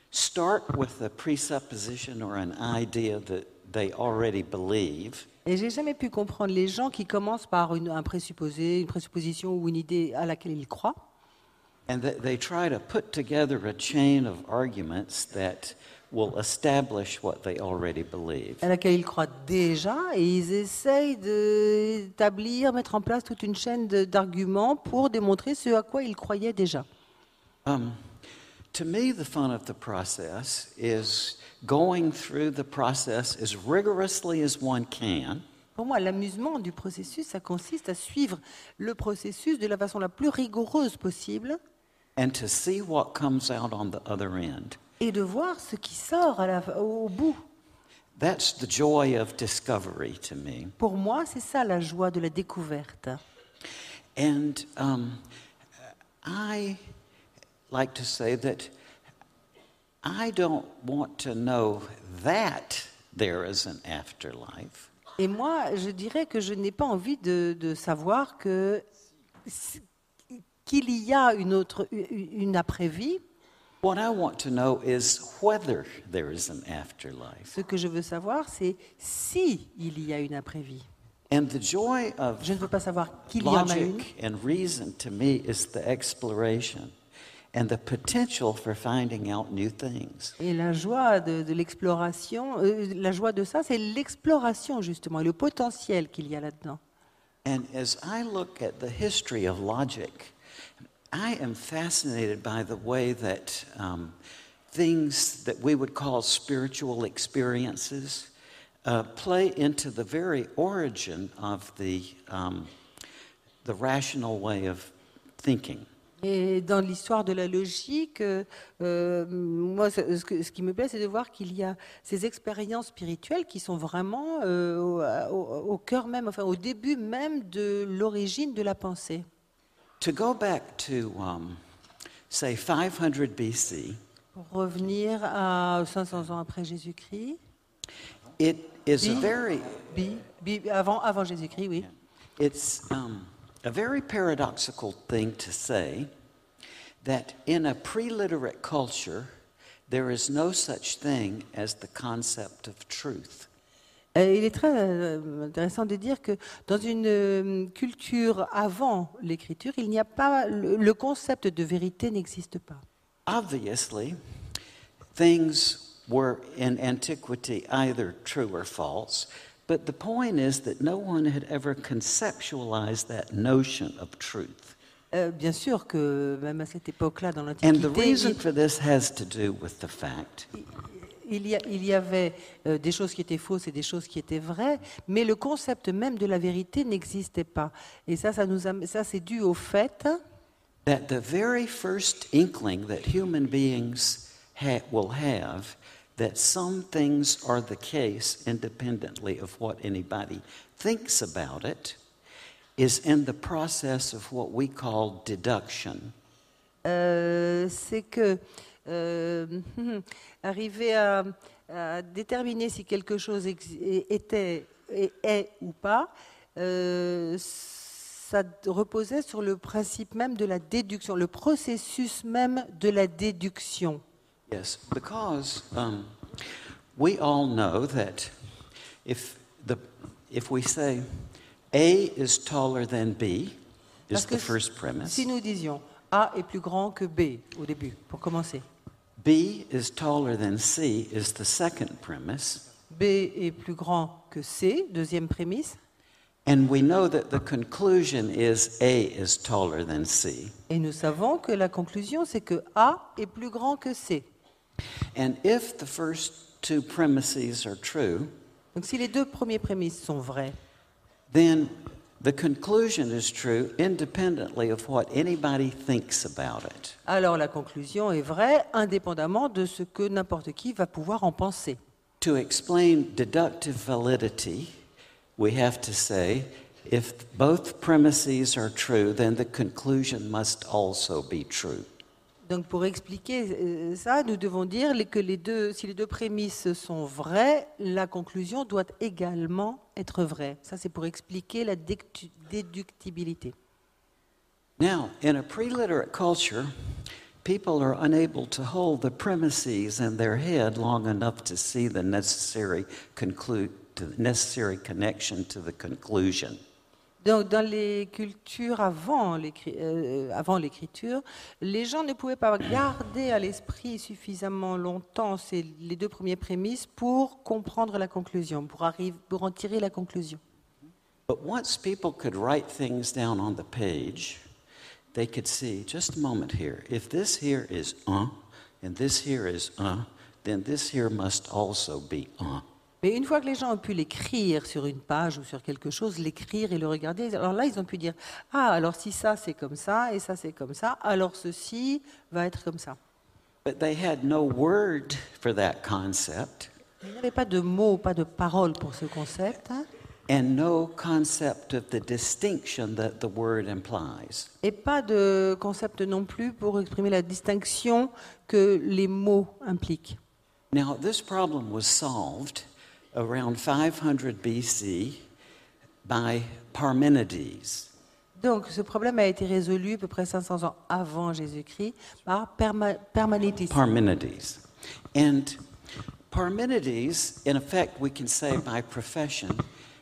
start with a presupposition or an idea that they already believe Et j'ai jamais pu comprendre les gens qui commencent par une- un présupposé, une présupposition ou une idée à laquelle ils croient, and that they try to put together a chain of arguments that will establish what they already believe. à laquelle ils croient déjà, et ils essayent d'établir, mettre en place toute une chaîne d'arguments pour démontrer ce à quoi ils croyaient déjà. Um, to me, the fun of the process is going through the process as rigorously as one can Pour moi, l'amusement du processus, ça consiste à suivre le processus de la façon la plus rigoureuse possible and to see what comes out on the other end. et de voir ce qui sort à la- au bout. That's the joy of discovery to me. Pour moi, c'est ça la joie de la découverte. And um, I like to say that I don't want to know that there is an afterlife. Et moi, je dirais que je n'ai pas envie de, de savoir que qu'il y a une autre, une après-vie. What I want to know is whether there is an afterlife. Ce que je veux savoir, c'est si il y a une après-vie. And the joy of Je ne veux pas savoir qu'il y en a une. logic and reason to me is the exploration and the potential for finding out new things. Et la joie de, de l'exploration, euh, la joie de ça, c'est l'exploration justement et le potentiel qu'il y a là-dedans. And as I look at the history of logic, I am fascinated by the way that um, things that we would call spiritual experiences uh, play into the very origin of the, um, the rational way of thinking. Et dans l'histoire de la logique, euh, euh, moi, ce, qui me plaît, c'est de voir qu'il y a ces expériences spirituelles qui sont vraiment euh, au, cœur même, enfin au début même de l'origine de la pensée. To go back to, um, say, 500 BC, Pour revenir à 500 ans après Jésus-Christ, it is a very avant Jésus-Christ, oui. It's um, a very paradoxical thing to say that in a pre-literate culture, there is no such thing as the concept of truth. Il est très euh, intéressant de dire que dans une euh, culture avant l'écriture, il n'y a pas le concept de vérité n'existe pas. Obviously, things were in antiquity either true or false, but the point is that no one had ever conceptualized that notion of truth. Euh, bien sûr que même à cette époque-là, dans And the l'Antiquité, reason il, for this has to do with the fact il y, a- il y avait euh, des choses qui étaient fausses et des choses qui étaient vraies, mais le concept même de la vérité n'existait pas. Et ça, ça, nous am- ça c'est dû au fait that the very first inkling that human beings ha- will have that some things are the case independently of what anybody thinks about it is in the process of what we call deduction. Euh, c'est que euh, <laughs> arriver à, à déterminer si quelque chose était est, est ou pas, euh, ça reposait sur le principe même de la déduction, le processus même de la déduction. Yes, because um, we all know that if, the, if we say A is taller than B, is the que first premise. si nous disions A est plus grand que B au début, pour commencer, B is taller than C is the second premise. B est plus grand que C, deuxième prémisse, And we know that the conclusion is A is taller than C. et nous savons que la conclusion c'est que A est plus grand que C. And if the first two premises are true, Donc si les deux premiers prémices sont vraies, then the conclusion is true independently of what anybody thinks about it. alors la conclusion est vraie indépendamment de ce que n'importe qui va pouvoir en penser. To explain deductive validity, we have to say if both premises are true, then the conclusion must also be true. Donc pour expliquer euh, ça, nous devons dire que les deux, si les deux prémices sont vraies, la conclusion doit également être vraie. Ça, c'est pour expliquer la déductibilité. Now, in a pre literate culture, people are unable to hold the premises in their head long enough to see the necessary, conclude, to the necessary connection to the conclusion. Donc, dans les cultures euh, avant l'écriture, les gens ne pouvaient pas garder à l'esprit suffisamment longtemps ces, les deux premières prémices pour comprendre la conclusion, pour, arriver, pour en tirer la conclusion. But once people could write things down on the page, they could see just a moment here. If this here is un, and this here is un, then this here must also be un. Mais une fois que les gens ont pu l'écrire sur une page ou sur quelque chose, l'écrire et le regarder, alors là, ils ont pu dire Ah, alors si ça c'est comme ça et ça c'est comme ça, alors ceci va être comme ça. But they had no word for that concept Il n'y avait pas de mots, pas de paroles pour ce concept, hein, and no concept of the distinction that the word implies. et pas de concept non plus pour exprimer la distinction que les mots impliquent. Now, this problem was solved around 500 BC by Parmenides. Donc ce problème a été résolu à peu près 500 ans avant Jésus-Christ par Perma- Parmenides. Parmenides. And Parmenides, in effect, we can say by profession,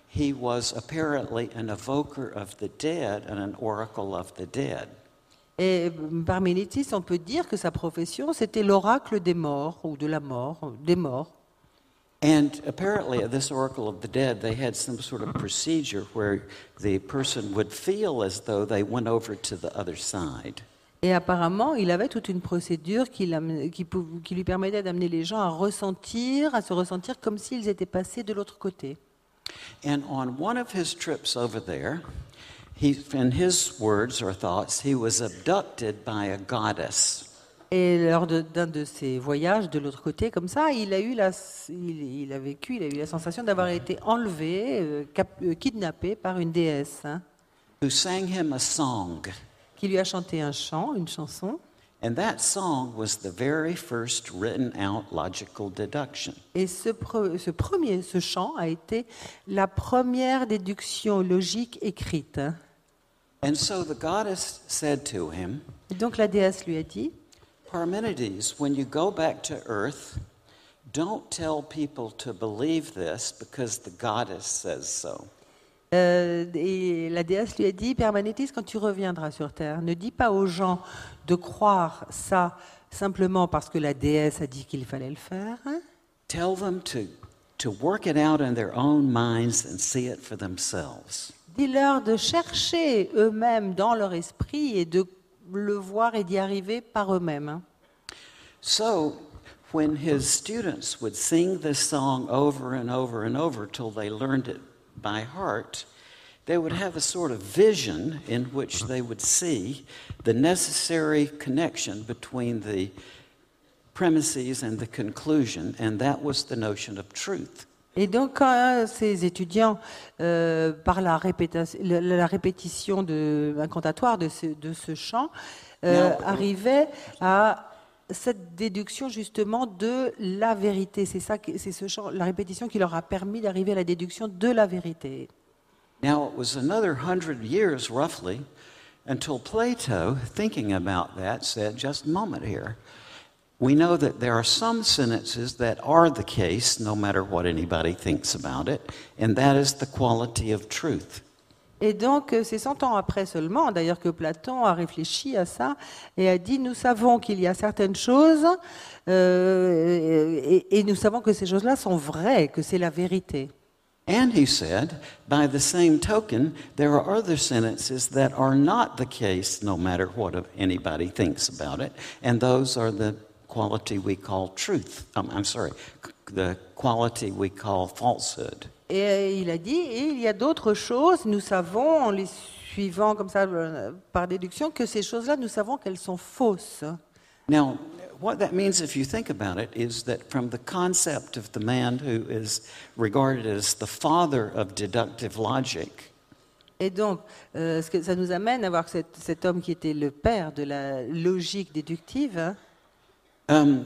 he was apparently an evoker of the dead and an oracle of the dead. Et Parménitis, on peut dire que sa profession, c'était l'oracle des morts, ou de la mort, des morts. And apparently, at this oracle of the dead, they had some sort of procedure where the person would feel as though they went over to the other side. Et apparemment, il avait toute une procédure qui, qui qui lui permettait d'amener les gens à ressentir, à se ressentir comme s'ils étaient passés de l'autre côté. And on one of his trips over there, he, in his words or thoughts, he was abducted by a goddess. Et lors d'un de ses voyages de l'autre côté, comme ça, il a, eu la, il, il a vécu, il a eu la sensation d'avoir été enlevé, euh, cap- euh, kidnappé par une déesse, hein, who sang him a song. qui lui a chanté un chant, une chanson. And that song was the very first written out logical deduction. Et ce, pre- ce premier, ce chant a été la première déduction logique écrite. hein. And so the goddess said to him, Et donc la déesse lui a dit, Parmenides, when you go back to earth, don't tell people to believe this because the goddess says so. euh, et la déesse lui a dit, Permanétis, quand tu reviendras sur Terre, ne dis pas aux gens de croire ça simplement parce que la déesse a dit qu'il fallait le faire. hein. Tell them to, to work it out in their own minds and see it for themselves. Dis-leur de chercher eux-mêmes dans leur esprit et de le voir et d'y arriver par eux-mêmes. So, when his students would sing this song over and over and over till they learned it by heart, they would have a sort of vision in which they would see the necessary connection between the premises and the conclusion, and that was the notion of truth. Et donc, quand ces étudiants, euh, par la, la- répétition de, incantatoire de ce, de ce chant, euh, arrivaient à cette déduction justement de la vérité. C'est ça, c'est ce chant, la répétition qui leur a permis d'arriver à la déduction de la vérité. Now, it was another hundred years, roughly, until Plato, thinking about that, said, just a moment here. We know that there are some sentences that are the case, no matter what anybody thinks about it, and that is the quality of truth. Et donc, euh, c'est 100 ans après seulement, d'ailleurs, que Platon a réfléchi à ça et a dit, nous savons qu'il y a certaines choses, euh, et, et nous savons que ces choses-là sont vraies, que c'est la vérité. And he said, by the same token, there are other sentences that are not the case, no matter what anybody thinks about it, and those are the quality we call truth. Um, I'm sorry, the quality we call falsehood. Et il a dit, et il y a d'autres choses, nous savons, en les suivant comme ça euh, par déduction, que ces choses-là, nous savons qu'elles sont fausses. Now, what that means, if you think about it, is that from the concept of the man who is regarded as the father of deductive logic, Et donc, euh, ce que ça nous amène à voir cet, cet homme qui était le père de la logique déductive, hein, Um,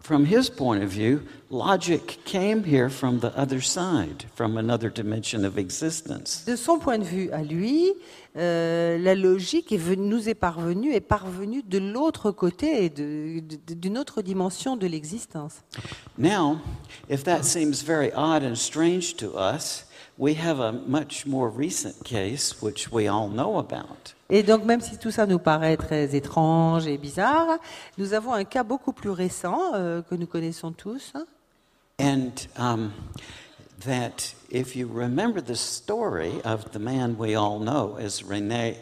from his point of view, logic came here from the other side, from another dimension of existence. de son point de vue à lui, euh, la logique est venue- nous est parvenue, est parvenue de l'autre côté, et de- de- d'une autre dimension de l'existence. Now, if that seems very odd and strange to us, we have a much more recent case which we all know about. Et donc, même si tout ça nous paraît très étrange et bizarre, nous avons un cas beaucoup plus récent euh, que nous connaissons tous. And um, that if you remember the story of the man we all know as Rene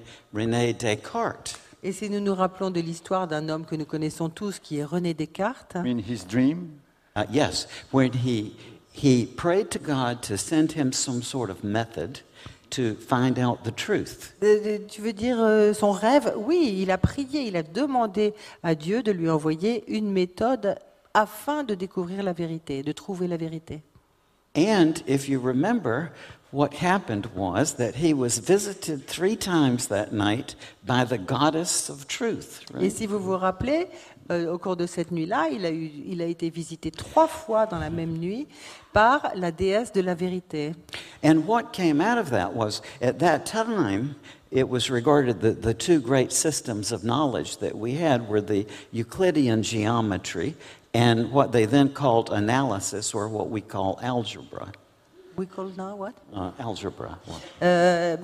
Descartes, Et si nous nous rappelons de l'histoire d'un homme que nous connaissons tous, qui est René Descartes, In his dream, uh, yes, when he, he prayed to God to send him some sort of method to find out the truth. tu veux dire euh, son rêve? Oui, il a prié, il a demandé à Dieu de lui envoyer une méthode afin de découvrir la vérité, de trouver la vérité. And if you remember, what happened was that he was visited three times that night by the goddess of truth. Et right? si vous vous rappelez, euh, au cours de cette nuit-là, il, a eu- il a été visité trois fois dans la même nuit par la déesse de la vérité. And what came out of that was, at that time, it was regarded that the two great systems of knowledge that we had were the Euclidean geometry and what they then called analysis, or what we call algebra. We call now what? Uh, algebra. Euh,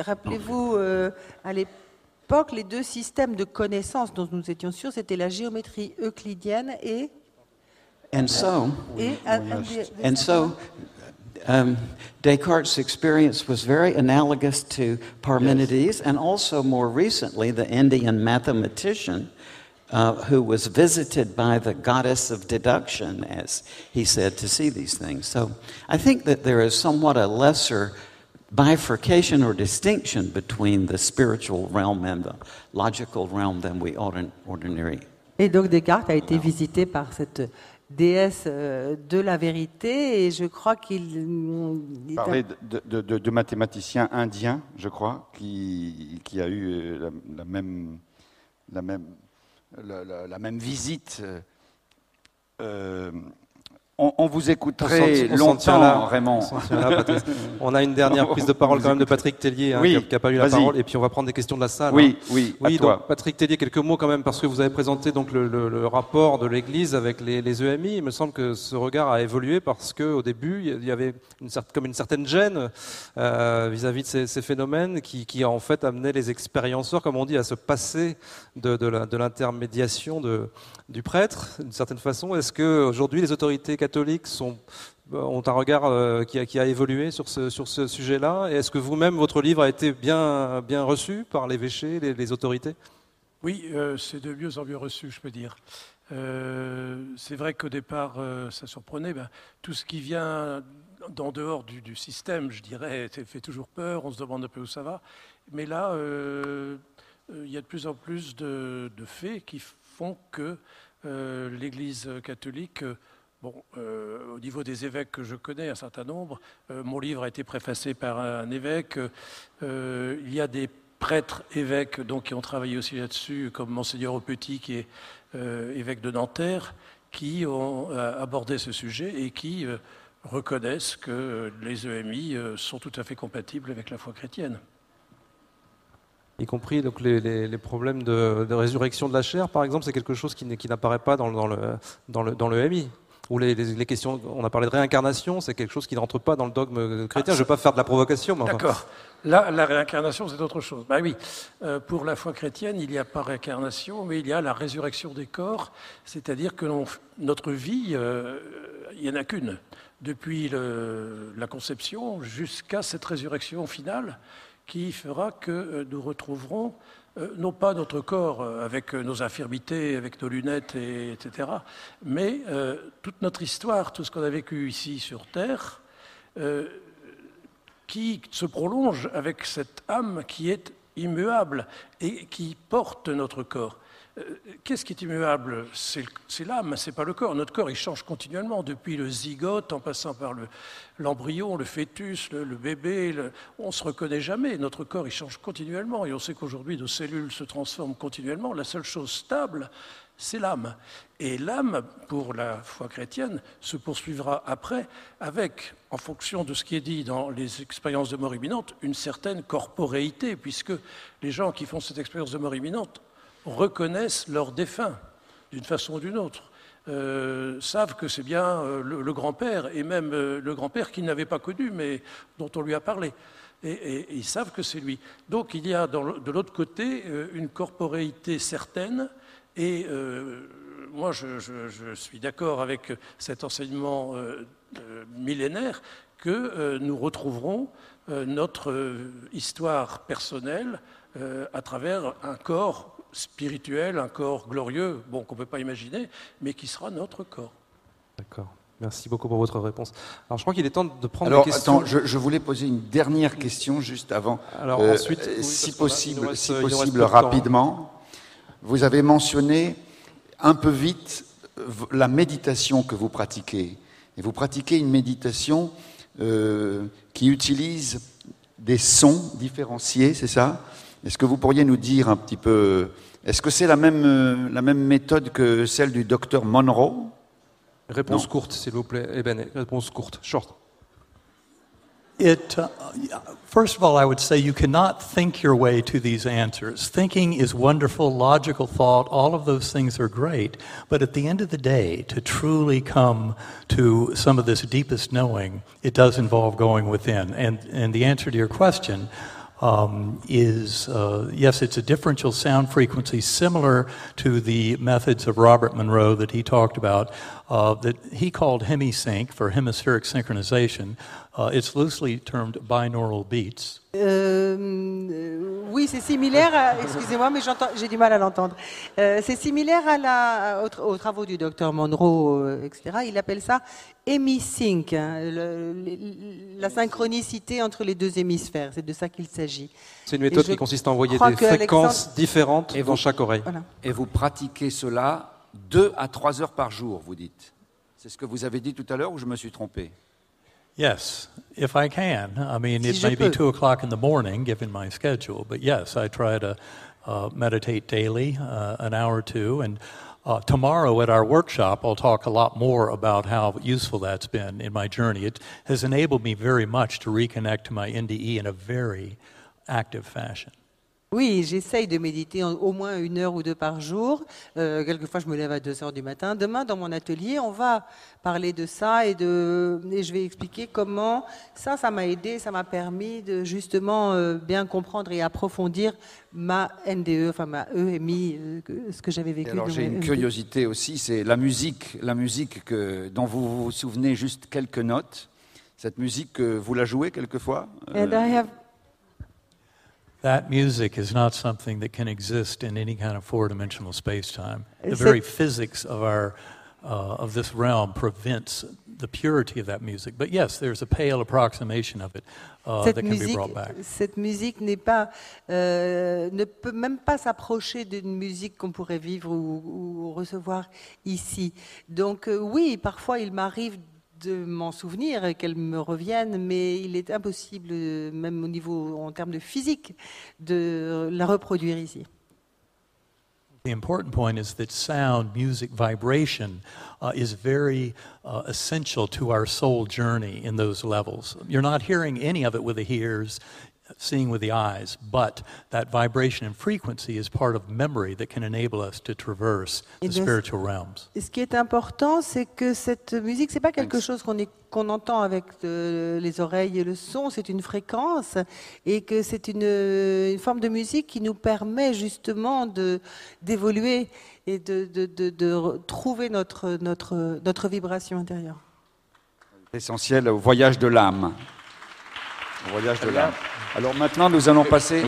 Rappelez-vous, euh, à l'époque, les deux systèmes de connaissances dont nous étions sûrs, c'était la géométrie euclidienne et... And so, et and- and the- And so, um, Descartes' experience was very analogous to Parmenides, and also more recently, the Indian mathematician uh, who was visited by the goddess of deduction, as he said, to see these things. So I think that there is somewhat a lesser bifurcation or distinction between the spiritual realm and the logical realm than we ordin- ordinary Et donc Descartes a été visité par cette déesse euh, de la vérité, et je crois qu'il... parlait de, de, de, de mathématiciens indiens, je crois, qui, qui a eu euh, la, la même, la, même, la, la- la même visite. euh, euh, on, on vous écouterait On longtemps, là. Raymond. On là. <laughs> On a une dernière prise de parole quand même de Patrick Tellier, hein, Oui, qui n'a pas eu la parole, et puis on va prendre des questions de la salle. Oui, hein. oui, à Oui, toi. Patrick Tellier, quelques mots quand même, parce que vous avez présenté donc le, le- le rapport de l'Église avec les, les EMI. Il me semble que ce regard a évolué parce qu'au début, il y avait une comme une certaine gêne euh, vis-à-vis de ces, ces phénomènes qui, qui en fait amenaient les expérienceurs, comme on dit, à se passer de, l'intermédiation de- du prêtre, d'une certaine façon. Est-ce qu'aujourd'hui, les autorités catholiques sont ont un regard euh, qui, a, évolué sur ce, sujet-là. Et Est-ce que vous-même, votre livre a été bien, reçu par l'évêché, les, les autorités? Oui, euh, c'est de mieux en mieux reçu, je peux dire. Euh, c'est vrai qu'au départ, euh, ça surprenait. Ben, tout ce qui vient d'en dehors du, système, je dirais, fait toujours peur. On se demande un peu où ça va. Mais là, euh, euh, il y a de plus en plus de, faits qui font que euh, l'Église catholique, euh, bon, euh, au niveau des évêques que je connais, un certain nombre, euh, mon livre a été préfacé par un évêque. euh, il y a des prêtres évêques donc, qui ont travaillé aussi là-dessus, comme Monseigneur Aupetit, qui est évêque de Nanterre, qui ont abordé ce sujet et qui reconnaissent que les EMI sont tout à fait compatibles avec la foi chrétienne. y compris donc, les, problèmes de, résurrection de la chair, par exemple, c'est quelque chose qui, n'apparaît pas dans, dans, le, dans, le, le MI. On a parlé de réincarnation, c'est quelque chose qui ne rentre pas dans le dogme chrétien. Je ne vais pas faire de la provocation, D'accord. Là, la réincarnation, c'est autre chose. Bah oui, euh, pour la foi chrétienne, il n'y a pas réincarnation, mais il y a la résurrection des corps, c'est-à-dire que notre vie, euh, il n'y en a qu'une, depuis la conception jusqu'à cette résurrection finale, qui fera que euh, nous retrouverons non pas notre corps euh, avec euh, nos infirmités, avec nos lunettes, et, etc., mais euh, toute notre histoire, tout ce qu'on a vécu ici sur Terre, euh, qui se prolonge avec cette âme qui est immuable et qui porte notre corps. Euh, qu'est-ce qui est immuable? C'est l'âme, c'est pas le corps. Notre corps, il change continuellement, depuis le zygote, en passant par l'embryon, le, fœtus, le, bébé. on ne se reconnaît jamais. Notre corps, il change continuellement. Et on sait qu'aujourd'hui, nos cellules se transforment continuellement. La seule chose stable, c'est l'âme. Et l'âme, pour la foi chrétienne, se poursuivra après avec, en fonction de ce qui est dit dans les expériences de mort imminente, une certaine corporéité, puisque les gens qui font cette expérience de mort imminente reconnaissent leurs défunts d'une façon ou d'une autre. Euh, savent que c'est bien euh, le, grand-père, et même euh, le grand-père qu'ils n'avaient pas connu, mais dont on lui a parlé. Et, ils savent que c'est lui. Donc il y a de l'autre côté une corporéité certaine, et moi je, suis d'accord avec cet enseignement millénaire que nous retrouverons notre histoire personnelle à travers un corps spirituel, un corps glorieux, bon, qu'on ne peut pas imaginer, mais qui sera notre corps. D'accord. Merci beaucoup pour votre réponse. Alors, je crois qu'il est temps de prendre Alors, la question. Attends, je, voulais poser une dernière question juste avant. Alors, euh, ensuite, si possible, si possible rapidement. Vous avez mentionné un peu vite la méditation que vous pratiquez. Et vous pratiquez une méditation euh, qui utilise des sons différenciés, c'est ça? Est-ce que vous pourriez nous dire un petit peu, est-ce que c'est la même, euh, la même méthode que celle du docteur Monroe? Réponse courte, s'il vous plaît. Eh ben, réponse courte, short. It, uh, first of all, I would say you cannot think your way to these answers. Thinking is wonderful, logical thought, all of those things are great. But at the end of the day, to truly come to some of this deepest knowing, it does involve going within. And, and the answer to your question, um, is uh, yes, it's a differential sound frequency similar to the methods of Robert Monroe that he talked about, uh, that he called hemisync for hemispheric synchronization. Uh, it's loosely termed binaural beats. Euh, oui, c'est similaire. Excusez-moi, mais j'ai du mal à l'entendre. Euh, c'est similaire à la, aux, travaux du docteur Monroe, euh, etc. Il appelle ça hémisync, hein, la synchronicité entre les deux hémisphères. C'est de ça qu'il s'agit. C'est une méthode qui consiste à envoyer des fréquences différentes dans chaque oreille. Et vous pratiquez cela deux à trois heures par jour, vous dites. C'est ce que vous avez dit tout à l'heure ou je me suis trompé? Yes, if I can. I mean, it may be 2 o'clock in the morning, given my schedule, but yes, I try to uh, meditate daily, uh, an hour or two. And uh, tomorrow at our workshop, I'll talk a lot more about how useful that's been in my journey. It has enabled me very much to reconnect to my NDE in a very active fashion. Oui, j'essaye de méditer au moins une heure ou deux par jour. Euh, quelquefois, je me lève à 2 heures du matin. Demain, dans mon atelier, on va parler de ça et, de, et je vais expliquer comment ça, ça m'a aidé, ça m'a permis de justement euh, bien comprendre et approfondir ma NDE, enfin ma EMI, euh, ce que j'avais vécu. alors, j'ai une curiosité aussi, c'est la musique, la musique que, dont vous vous souvenez juste quelques notes. Cette musique, vous la jouez quelquefois That music is not something that can exist in any kind of four-dimensional space-time. The very physics of our uh, of this realm prevents the purity of that music. But yes, there's a pale approximation of it uh, that can musique, be brought back. Cette musique n'est pas, euh, ne peut même pas s'approcher d'une musique qu'on pourrait vivre ou, ou, recevoir ici. Donc euh, oui, parfois il m'arrive de m'en souvenir et qu'elles me reviennent, mais il est impossible, même au niveau en termes de physique, de la reproduire ici. The important point is that sound, music, vibration uh, is very uh, essential to our soul journey in those levels. You're not hearing any of it with the ears, seeing with the eyes, but that vibration and frequency is part of memory that can enable us to traverse the spiritual realms. Et ce qui est important, c'est que cette musique, c'est pas quelque chose qu'on qu'on entend avec de, les oreilles et le son, c'est une fréquence, et que c'est une, une, forme de musique qui nous permet justement de d'évoluer et de, de, de, trouver notre, notre, notre vibration intérieure. Essentiel au voyage de l'âme. Au voyage de l'âme. Alors maintenant, nous allons passer.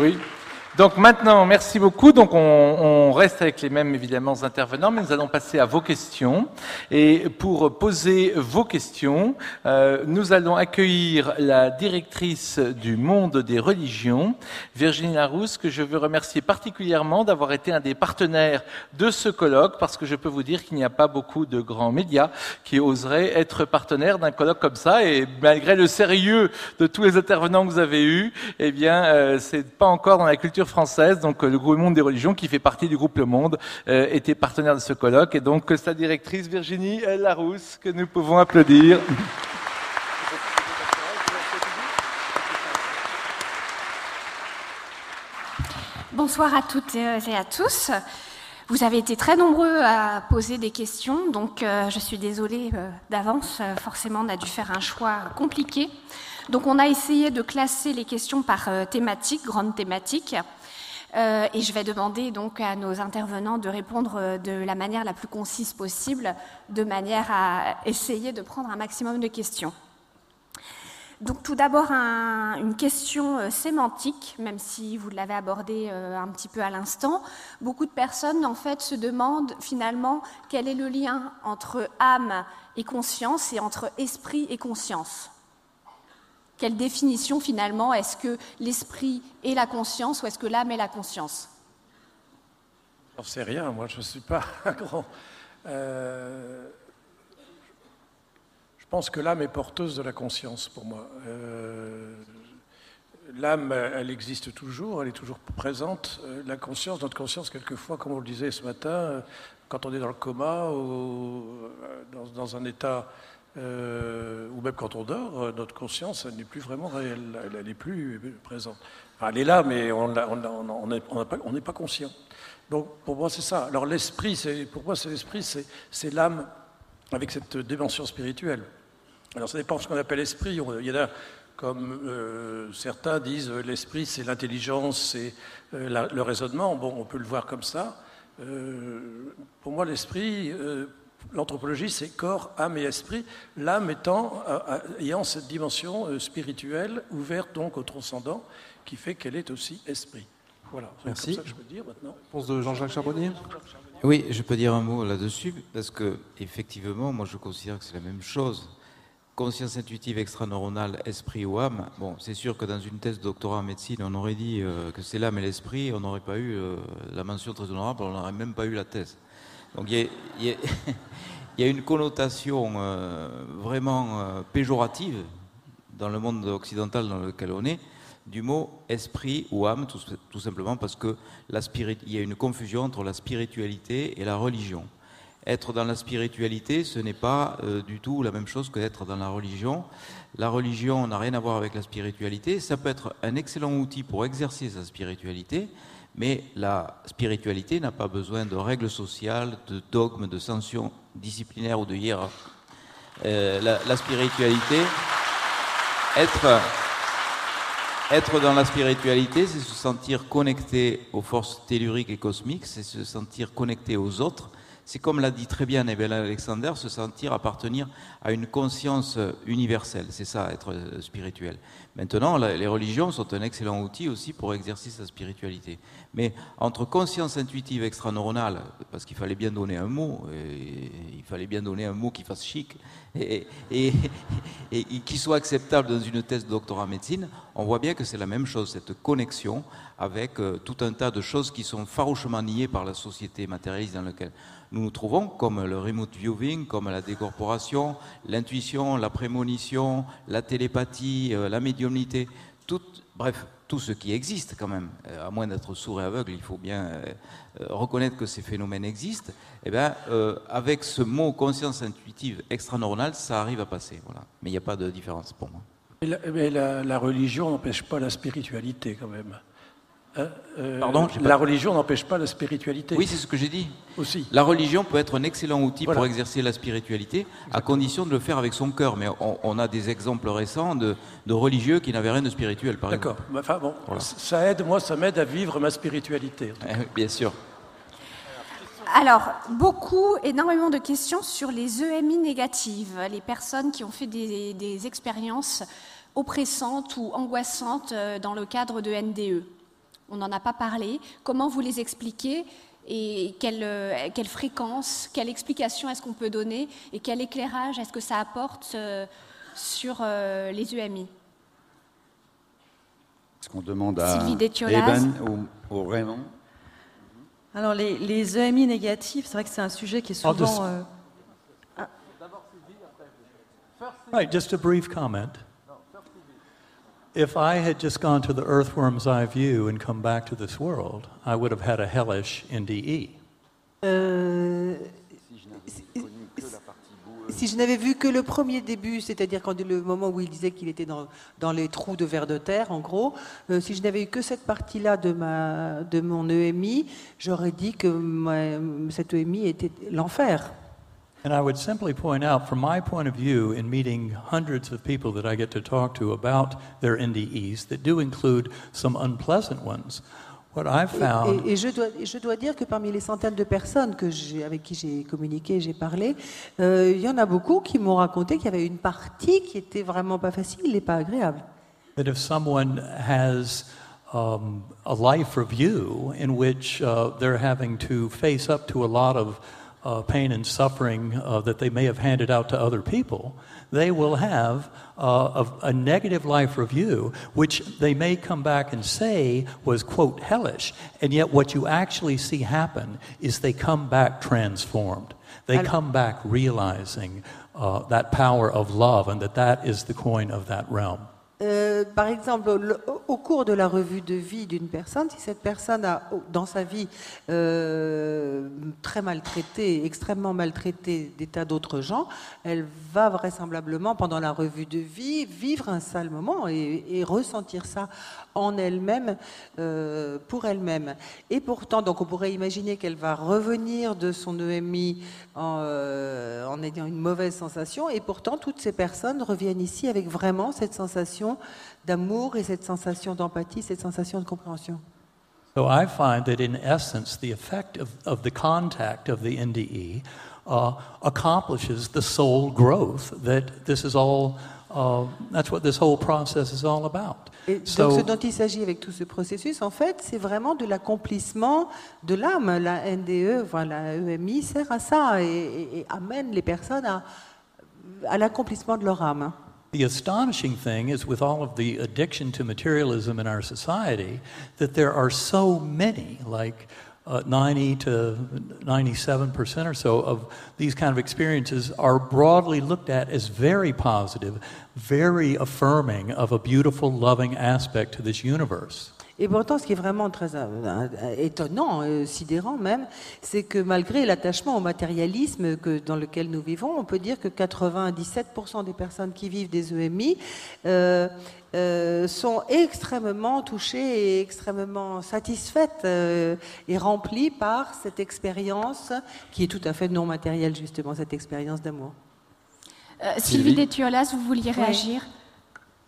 Donc maintenant, merci beaucoup. Donc on, on, reste avec les mêmes évidemment intervenants, mais nous allons passer à vos questions. Et pour poser vos questions, euh, nous allons accueillir la directrice du monde des religions, Virginie Larousse, que je veux remercier particulièrement d'avoir été un des partenaires de ce colloque, parce que je peux vous dire qu'il n'y a pas beaucoup de grands médias qui oseraient être partenaires d'un colloque comme ça. Et malgré le sérieux de tous les intervenants que vous avez eus, eh bien, euh, c'est pas encore dans la culture française. Donc, euh, le groupe Monde des religions, qui fait partie du groupe Le Monde, euh, était partenaire de ce colloque. Et donc, sa directrice, Virginie Larousse, que nous pouvons applaudir. Bonsoir à toutes et à tous. Vous avez été très nombreux à poser des questions, donc je suis désolée d'avance. Forcément, on a dû faire un choix compliqué. Donc on a essayé de classer les questions par euh, thématique, grande thématique. Euh, et je vais demander donc à nos intervenants de répondre euh, de la manière la plus concise possible, de manière à essayer de prendre un maximum de questions. Donc tout d'abord une question sémantique, même si vous l'avez abordé un petit peu à l'instant. Beaucoup de personnes en fait se demandent finalement quel est le lien entre âme et conscience et entre esprit et conscience. Quelle définition finalement Est-ce que l'esprit est la conscience ou est-ce que l'âme est la conscience? J'en sais rien, moi je ne suis pas <laughs> un grand. Euh, je pense que l'âme est porteuse de la conscience pour moi. Euh, l'âme, elle existe toujours, elle est toujours présente. Euh, la conscience, notre conscience, quelquefois, comme on le disait ce matin, quand on est dans le coma ou dans un état euh, ou même quand on dort, euh, notre conscience n'est plus vraiment réelle, elle n'est plus présente. elle est là, mais on n'est pas, conscient. Donc pour moi c'est ça. Alors l'esprit, pour moi c'est l'esprit, c'est l'âme avec cette dimension spirituelle. Alors ça dépend de ce qu'on appelle esprit. Il y en a comme euh, certains disent l'esprit c'est l'intelligence, c'est le raisonnement. Bon, on peut le voir comme ça. pour moi l'esprit L'anthropologie, c'est corps, âme et esprit, l'âme étant, euh, euh, ayant cette dimension euh, spirituelle, ouverte donc au transcendant, qui fait qu'elle est aussi esprit. Voilà, c'est comme ça que je peux dire maintenant. Réponse de Jean-Jacques Charbonnier Oui, je peux dire un mot là-dessus, parce que, effectivement, moi je considère que c'est la même chose. Conscience intuitive extraneuronale, esprit ou âme, bon, c'est sûr que dans une thèse de doctorat en médecine, on aurait dit que c'est l'âme et l'esprit, on n'aurait pas eu la mention très honorable, on n'aurait même pas eu la thèse. Donc <laughs> il y, a, une connotation euh, vraiment euh, péjorative dans le monde occidental dans lequel on est du mot esprit ou âme, tout, simplement parce que y a une confusion entre la spiritualité et la religion. Être dans la spiritualité, ce n'est pas euh, du tout la même chose que d'être dans la religion. La religion n'a rien à voir avec la spiritualité. Ça peut être un excellent outil pour exercer sa spiritualité, mais la spiritualité n'a pas besoin de règles sociales, de dogmes, de sanctions disciplinaires ou de hiérarchie. Euh, la, spiritualité, être, être dans la spiritualité, c'est se sentir connecté aux forces telluriques et cosmiques, c'est se sentir connecté aux autres, c'est comme l'a dit très bien Nebel Alexander, se sentir appartenir à une conscience universelle. C'est ça, être spirituel. Maintenant, les religions sont un excellent outil aussi pour exercer sa spiritualité. Mais entre conscience intuitive extraneuronale, parce qu'il fallait bien donner un mot, il fallait bien donner un mot qui fasse chic et, et, qui soit acceptable dans une thèse de doctorat en médecine, on voit bien que c'est la même chose, cette connexion avec euh, tout un tas de choses qui sont farouchement niées par la société matérialiste dans laquelle nous nous trouvons, comme le remote viewing, comme la décorporation, l'intuition, la prémonition, la télépathie, euh, la médiumnité, tout, bref, tout ce qui existe quand même, euh, à moins d'être sourd et aveugle, il faut bien reconnaître que ces phénomènes existent, et eh bien, avec ce mot conscience intuitive extraneuronale, ça arrive à passer. Voilà. Mais il n'y a pas de différence pour moi. Mais la, la religion n'empêche pas la spiritualité quand même. Hein, euh, Pardon, la religion n'empêche pas la spiritualité. Oui, c'est ce que j'ai dit. Aussi. La religion peut être un excellent outil pour exercer la spiritualité, à condition de le faire avec son cœur. Mais on, a des exemples récents de, religieux qui n'avaient rien de spirituel, par exemple. D'accord. Enfin bon, ça aide, moi, ça m'aide à vivre ma spiritualité. Eh bien sûr. Alors, beaucoup, énormément de questions sur les EMI négatives, les personnes qui ont fait des, des expériences oppressantes ou angoissantes euh, dans le cadre de NDE. On n'en a pas parlé. Comment vous les expliquez et quelle, euh, quelle fréquence, quelle explication est-ce qu'on peut donner et quel éclairage est-ce que ça apporte euh, sur les UMI Est-ce qu'on demande à. Eben ou, ou Raymond? Alors les, les EMI négatifs, c'est vrai que c'est un sujet qui est souvent... just a brief comment. If I had just gone to the earthworm's eye view and come back to this world, I would have had a hellish NDE. Euh, si je n'avais vu que le premier début, c'est-à-dire quand le moment où il disait qu'il était dans, dans les trous de verre de terre, en gros, euh, si je n'avais eu que cette partie-là de, ma, de mon EMI, j'aurais dit que ma- cette EMI était l'enfer. And I would simply point out, from my point of view, in meeting hundreds of people that I get to talk to about their NDEs, that do include some unpleasant ones, what I've found et- et je, dois, et je dois dire que parmi les centaines de personnes que j'ai- avec qui j'ai communiqué, j'ai parlé, euh, il y en a beaucoup qui m'ont raconté qu'il y avait une partie qui était vraiment pas facile et pas agréable. that if someone has um, a life review in which uh, they're having to face up to a lot of uh, pain and suffering uh, that they may have handed out to other people, they will have uh, a, a negative life review, which they may come back and say was, quote, hellish. And yet, what you actually see happen is they come back transformed. They Alors- come back realizing uh, that power of love and that that is the coin of that realm. Euh, par exemple, le- au- cours de la revue de vie d'une personne, si cette personne a dans sa vie euh, très maltraité, extrêmement maltraité des tas d'autres gens, elle va vraisemblablement, pendant la revue de vie, vivre un sale moment et, ressentir ça en elle-même, euh, pour elle-même. Et pourtant, donc on pourrait imaginer qu'elle va revenir de son EMI en ayant une mauvaise sensation, et pourtant toutes ces personnes reviennent ici avec vraiment cette sensation d'amour et cette sensation d'empathie, cette sensation de compréhension. So I find that in essence, the effect of, of the contact of the NDE uh, accomplishes the soul growth that this is all, uh, that's what this whole process is all about. Et donc So- ce dont il s'agit avec tout ce processus, en fait, c'est vraiment de l'accomplissement de l'âme. La NDE, voilà, la EMI sert à ça et, et- et amène les personnes à, à l'accomplissement de leur âme. The astonishing thing is, with all of the addiction to materialism in our society, that there are so many, like uh, 90 to 97% or so, of these kind of experiences are broadly looked at as very positive, very affirming of a beautiful, loving aspect to this universe. Et pourtant, ce qui est vraiment très euh, euh, étonnant, euh, sidérant même, c'est que malgré l'attachement au matérialisme que, dans lequel nous vivons, on peut dire que 97% des personnes qui vivent des EMI euh, euh, sont extrêmement touchées et extrêmement satisfaites euh, et remplies par cette expérience qui est tout à fait non matérielle, justement, cette expérience d'amour. Euh, Sylvie Détiolas, vous vouliez réagir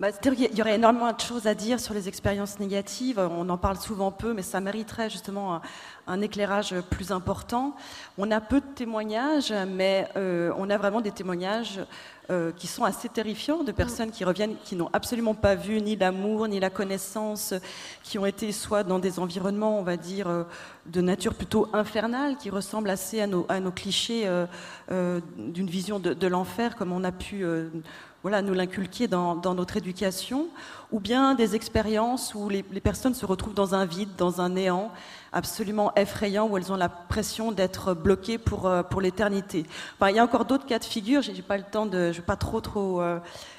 Bah, qu'il y aurait énormément de choses à dire sur les expériences négatives. On en parle souvent peu, mais ça mériterait justement un, éclairage plus important. On a peu de témoignages, mais euh, on a vraiment des témoignages euh, qui sont assez terrifiants de personnes qui reviennent, qui n'ont absolument pas vu ni l'amour, ni la connaissance, qui ont été soit dans des environnements, on va dire, euh, de nature plutôt infernale, qui ressemblent assez à nos, clichés d'une vision de, l'enfer, comme on a pu voilà, nous l'inculquer dans, notre éducation, ou bien des expériences où les, personnes se retrouvent dans un vide, dans un néant absolument effrayant, où elles ont l'impression d'être bloquées pour, euh, pour l'éternité. Il y a encore d'autres cas de figure, j'ai pas le temps de, je vais pas trop trop euh,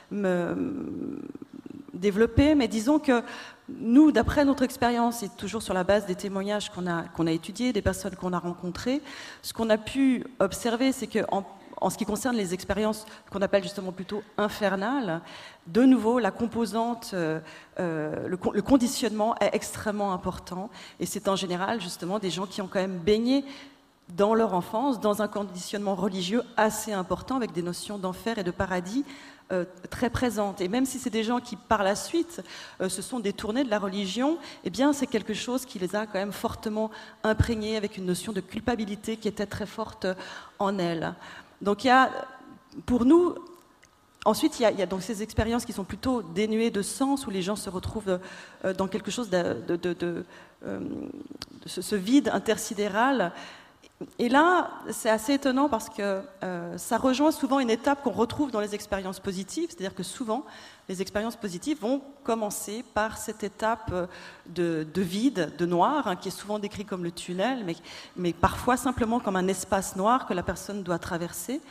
me développer, mais disons que nous, d'après notre expérience, et toujours sur la base des témoignages qu'on a, qu'on a étudiés, des personnes qu'on a rencontrées, ce qu'on a pu observer, c'est que en, ce qui concerne les expériences qu'on appelle justement plutôt infernales, de nouveau, la composante, euh, euh, le, con- le conditionnement est extrêmement important, et c'est en général justement des gens qui ont quand même baigné dans leur enfance, dans un conditionnement religieux assez important, avec des notions d'enfer et de paradis euh, très présentes. Et même si c'est des gens qui, par la suite, se sont détournés de la religion, eh bien, c'est quelque chose qui les a quand même fortement imprégnés, avec une notion de culpabilité qui était très forte en elles. Donc, il y a, pour nous, Ensuite, il y, a, donc ces expériences qui sont plutôt dénuées de sens, où les gens se retrouvent euh, dans quelque chose de, euh, ce, vide intersidéral. Et là, c'est assez étonnant parce que euh, ça rejoint souvent une étape qu'on retrouve dans les expériences positives, c'est-à-dire que souvent, les expériences positives vont commencer par cette étape de, de vide, de noir, hein, qui est souvent décrit comme le tunnel, mais, mais parfois simplement comme un espace noir que la personne doit traverser.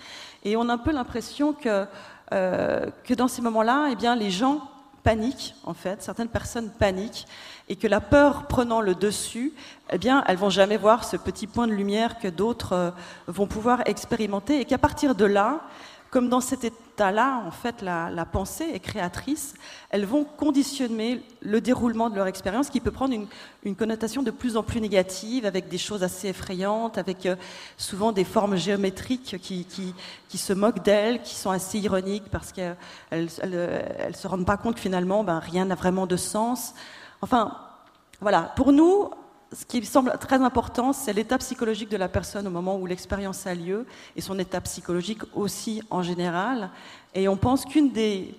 Et on a un peu l'impression que euh, que dans ces moments-là, eh bien, les gens paniquent, en fait, certaines personnes paniquent, et que la peur prenant le dessus, eh bien, elles vont jamais voir ce petit point de lumière que d'autres euh, vont pouvoir expérimenter, et qu'à partir de là, comme dans cet état-là, en fait, la, pensée est créatrice, elles vont conditionner le déroulement de leur expérience qui peut prendre une, connotation de plus en plus négative, avec des choses assez effrayantes, avec euh, souvent des formes géométriques qui, qui, qui se moquent d'elles, qui sont assez ironiques parce qu'elles elles, elles, se rendent pas compte finalement, ben, rien n'a vraiment de sens. Enfin, voilà. Pour nous, ce qui semble très important, c'est l'état psychologique de la personne au moment où l'expérience a lieu et son état psychologique aussi en général. Et on pense qu'une des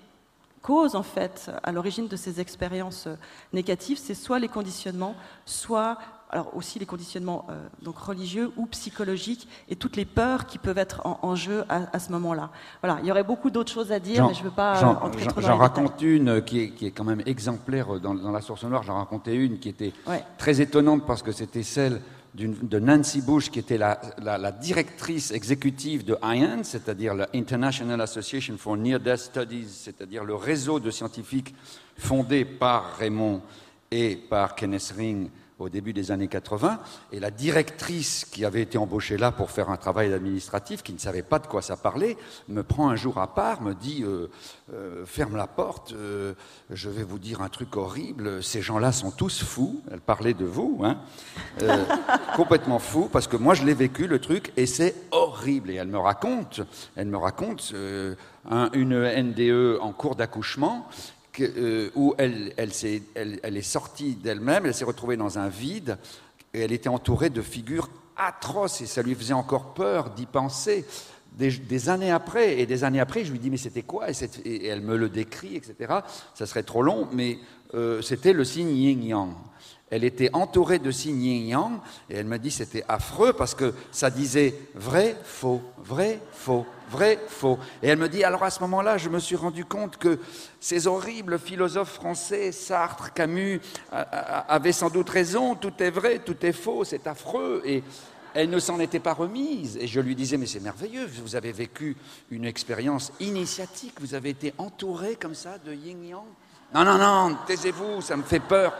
causes, en fait, à l'origine de ces expériences négatives, c'est soit les conditionnements, soit alors aussi les conditionnements euh, donc religieux ou psychologiques et toutes les peurs qui peuvent être en, en jeu à, à ce moment-là. Voilà, il y aurait beaucoup d'autres choses à dire, mais je ne veux pas j'en, entrer trop dans J'en raconte une qui est, qui est, quand même exemplaire dans, dans la source noire. J'en racontais une qui était ouais. très étonnante parce que c'était celle de Nancy Bush, qui était la, la, la directrice exécutive de IANS, c'est-à-dire la International Association for Near Death Studies, c'est-à-dire le réseau de scientifiques fondé par Raymond et par Kenneth Ring au début des années 80, et la directrice qui avait été embauchée là pour faire un travail administratif, qui ne savait pas de quoi ça parlait, me prend un jour à part, me dit euh, euh, ferme la porte, euh, je vais vous dire un truc horrible, ces gens-là sont tous fous. Elle parlait de vous, hein, <laughs> complètement fous, parce que moi je l'ai vécu le truc et c'est horrible. Et elle me raconte, elle me raconte un, une NDE en cours d'accouchement euh, où elle, elle, est, sortie d'elle-même, elle s'est retrouvée dans un vide, et elle était entourée de figures atroces, et ça lui faisait encore peur d'y penser. Des, années après, et des années après, je lui dis, mais c'était quoi? Et, elle me le décrit, etc. Ça serait trop long, mais euh, c'était le signe yin-yang. Elle était entourée de signes yin-yang, et elle m'a dit c'était affreux parce que ça disait vrai, faux, vrai, faux, vrai, faux. Et elle me dit, alors à ce moment-là, je me suis rendu compte que ces horribles philosophes français, Sartre, Camus, avaient sans doute raison, tout est vrai, tout est faux, c'est affreux. Et elle ne s'en était pas remise. Et je lui disais, mais c'est merveilleux, vous avez vécu une expérience initiatique, vous avez été entouré comme ça de yin-yang. Non, non, non, taisez-vous, ça me fait peur.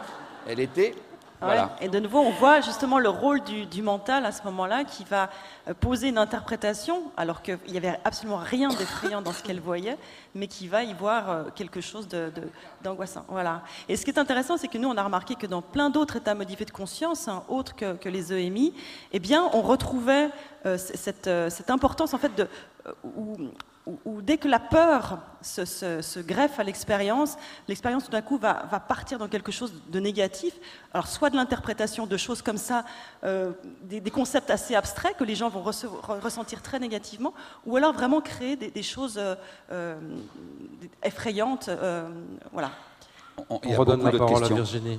Elle était voilà. Et de nouveau, on voit justement le rôle du, du mental à ce moment-là qui va euh, poser une interprétation, alors qu'il n'y avait absolument rien d'effrayant dans ce qu'elle voyait, mais qui va y voir euh, quelque chose d'angoissant. De, de, voilà. Et ce qui est intéressant, c'est que nous, on a remarqué que dans plein d'autres états modifiés de conscience, hein, autres que, que, les EMI, eh bien, on retrouvait euh, cette, euh, cette, importance en fait de euh, où, où, dès que la peur se, se, se greffe à l'expérience, l'expérience tout d'un coup va, va, partir dans quelque chose de négatif. Alors soit de l'interprétation de choses comme ça, euh, des, des, concepts assez abstraits que les gens vont ressentir très négativement, ou alors vraiment créer des, des choses euh, effrayantes. Euh, voilà. On, On redonne la parole à Virginie.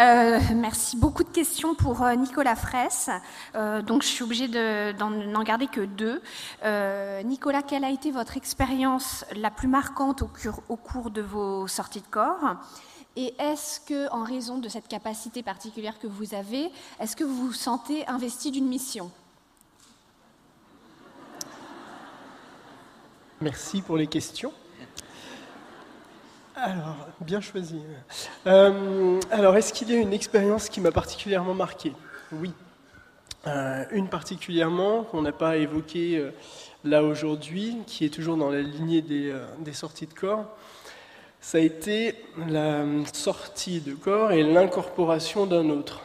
Euh, merci. Beaucoup de questions pour euh, Nicolas Fraisse. Euh, donc, je suis obligée d'en de, garder que deux. Nicolas, quelle a été votre expérience la plus marquante au, au, cours de vos sorties de corps? Et est-ce que, en raison de cette capacité particulière que vous avez, est-ce que vous vous sentez investi d'une mission? Merci pour les questions. Alors, bien choisi. Euh, alors, est-ce qu'il y a une expérience qui m'a particulièrement marqué? Oui. Euh, une particulièrement qu'on n'a pas évoquée euh, là aujourd'hui, qui est toujours dans la lignée des, sorties de corps, ça a été la sortie de corps et l'incorporation d'un autre.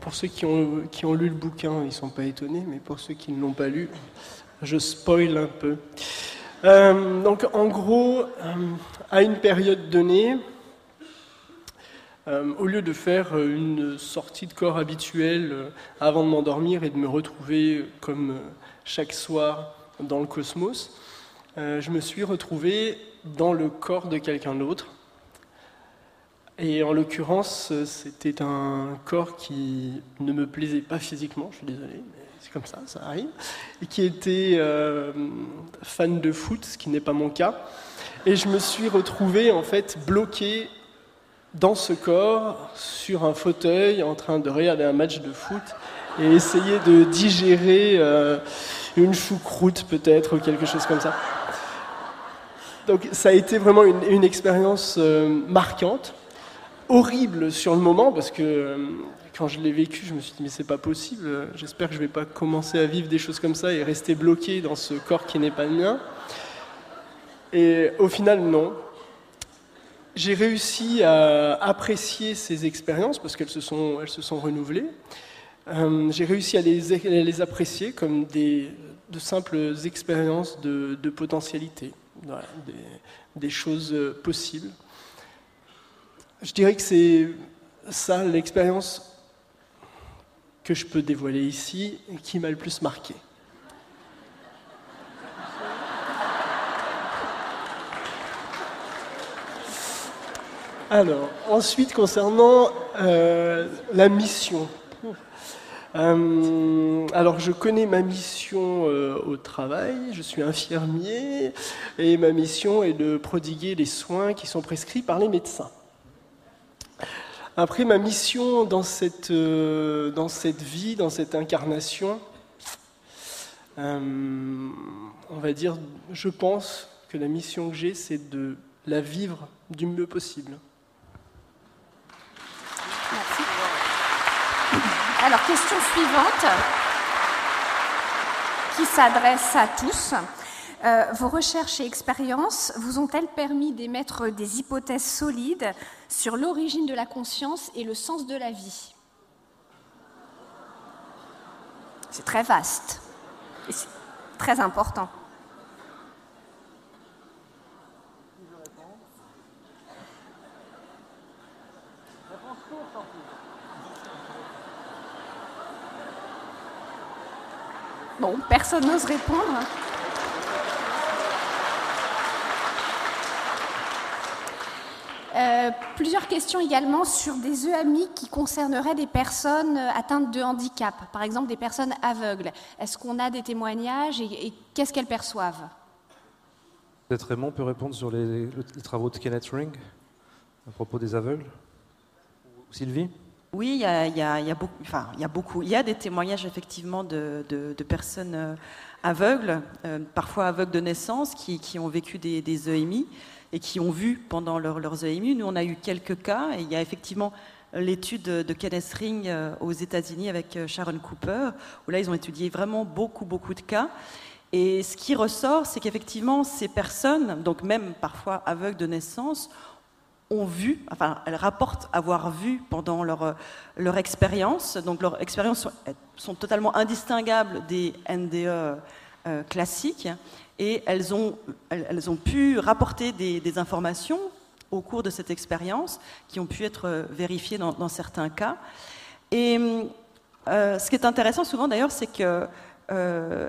Pour ceux qui ont, qui ont lu le bouquin, ils ne sont pas étonnés, mais pour ceux qui ne l'ont pas lu, je spoil un peu. Euh, donc en gros, euh, à une période donnée, euh, au lieu de faire une sortie de corps habituelle avant de m'endormir et de me retrouver comme chaque soir dans le cosmos, je me suis retrouvé dans le corps de quelqu'un d'autre. Et en l'occurrence, c'était un corps qui ne me plaisait pas physiquement, je suis désolé, comme ça, ça arrive, et qui était euh, fan de foot, ce qui n'est pas mon cas. Et je me suis retrouvé en fait bloqué dans ce corps, sur un fauteuil, en train de regarder un match de foot et essayer de digérer euh, une choucroute peut-être ou quelque chose comme ça. Donc ça a été vraiment une, expérience euh, marquante, horrible sur le moment parce que quand je l'ai vécu, je me suis dit mais c'est pas possible. J'espère que je vais pas commencer à vivre des choses comme ça et rester bloqué dans ce corps qui n'est pas le mien. Et au final non j'ai réussi à apprécier ces expériences parce qu'elles se sont, se sont renouvelées. Euh, j'ai réussi à les, apprécier comme des, de simples expériences de, potentialité, des, des, choses possibles. Je dirais que c'est ça l'expérience que je peux dévoiler ici qui m'a le plus marqué. Alors, ensuite, concernant euh, la mission. Euh, alors, je connais ma mission euh, au travail, je suis infirmier, et ma mission est de prodiguer les soins qui sont prescrits par les médecins. Après, ma mission dans cette, dans cette vie, dans cette incarnation, on va dire, je pense que la mission que j'ai, c'est de la vivre du mieux possible. Alors, question suivante, qui s'adresse à tous. Euh, vos recherches et expériences vous ont-elles permis d'émettre des hypothèses solides sur l'origine de la conscience et le sens de la vie? C'est très vaste et c'est très important. Bon, personne n'ose répondre. Euh, plusieurs questions également sur des EAMI qui concerneraient des personnes atteintes de handicap, par exemple des personnes aveugles. Est-ce qu'on a des témoignages et, qu'est-ce qu'elles perçoivent? Peut-être Raymond peut répondre sur les, travaux de Kenneth Ring à propos des aveugles Sylvie? Oui, il y a, beaucoup, enfin, il y a beaucoup. Il y a des témoignages effectivement de, personnes euh, aveugles, euh, parfois aveugles de naissance, qui, ont vécu des, EMI et qui ont vu pendant leurs EMI. Nous, on a eu quelques cas et il y a effectivement l'étude de Kenneth Ring euh, aux États-Unis avec Sharon Cooper, où là, ils ont étudié vraiment beaucoup, beaucoup de cas. Et ce qui ressort, c'est qu'effectivement, ces personnes, donc même parfois aveugles de naissance, ont vu, enfin, elles rapportent avoir vu pendant leur, leur expérience. Donc, leurs expériences sont, totalement indistinguables des NDE euh, classiques et elles ont, pu rapporter des, informations au cours de cette expérience qui ont pu être vérifiées dans, certains cas. Et euh, ce qui est intéressant souvent d'ailleurs, c'est que euh,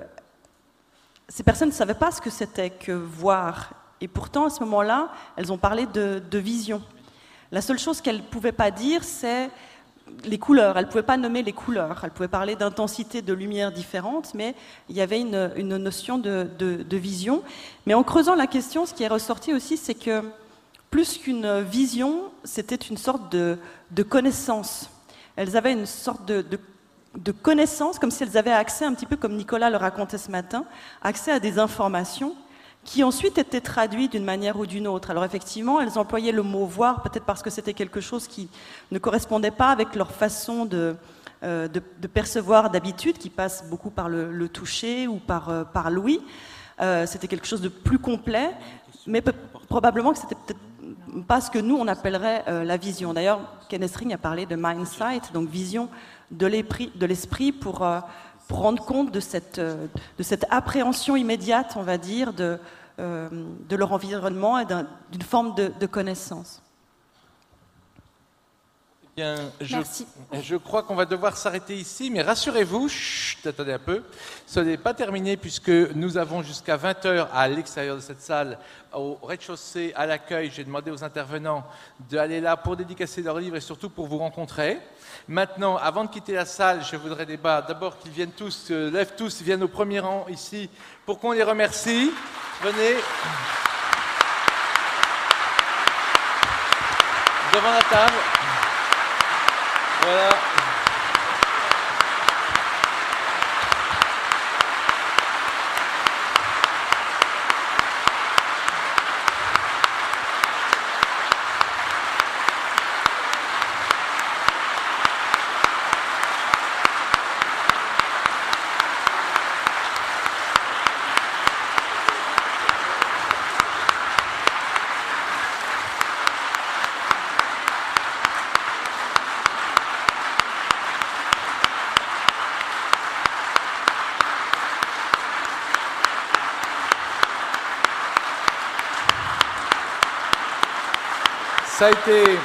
ces personnes ne savaient pas ce que c'était que voir et pourtant, à ce moment-là, elles ont parlé de, vision. La seule chose qu'elles ne pouvaient pas dire, c'est les couleurs. Elles ne pouvaient pas nommer les couleurs. Elles pouvaient parler d'intensité de lumière différente, mais il y avait une, notion de, vision. Mais en creusant la question, ce qui est ressorti aussi, c'est que plus qu'une vision, c'était une sorte de, connaissance. Elles avaient une sorte de, de connaissance, comme si elles avaient accès, un petit peu comme Nicolas le racontait ce matin, accès à des informations qui ensuite étaient traduits d'une manière ou d'une autre. Alors effectivement, elles employaient le mot voir, peut-être parce que c'était quelque chose qui ne correspondait pas avec leur façon de, euh, percevoir d'habitude, qui passe beaucoup par le, toucher ou par, euh, par l'ouïe. Euh, c'était quelque chose de plus complet, mais probablement que c'était peut-être pas ce que nous on appellerait la vision. D'ailleurs, Kenneth Ring a parlé de mindsight, donc vision de l'esprit pour rendre compte de cette, euh, de cette appréhension immédiate, on va dire, de, euh, de leur environnement et d'une forme de, connaissance. Bien, je, Merci. je crois qu'on va devoir s'arrêter ici, mais rassurez-vous, chut, attendez un peu, ce n'est pas terminé puisque nous avons jusqu'à 20h à l'extérieur de cette salle, au rez-de-chaussée, à l'accueil. J'ai demandé aux intervenants d'aller là pour dédicacer leurs livres et surtout pour vous rencontrer. Maintenant, avant de quitter la salle, je voudrais débat d'abord qu'ils viennent tous, euh, lèvent tous, viennent au premier rang ici pour qu'on les remercie. Venez. Devant la table. Voilà. Été,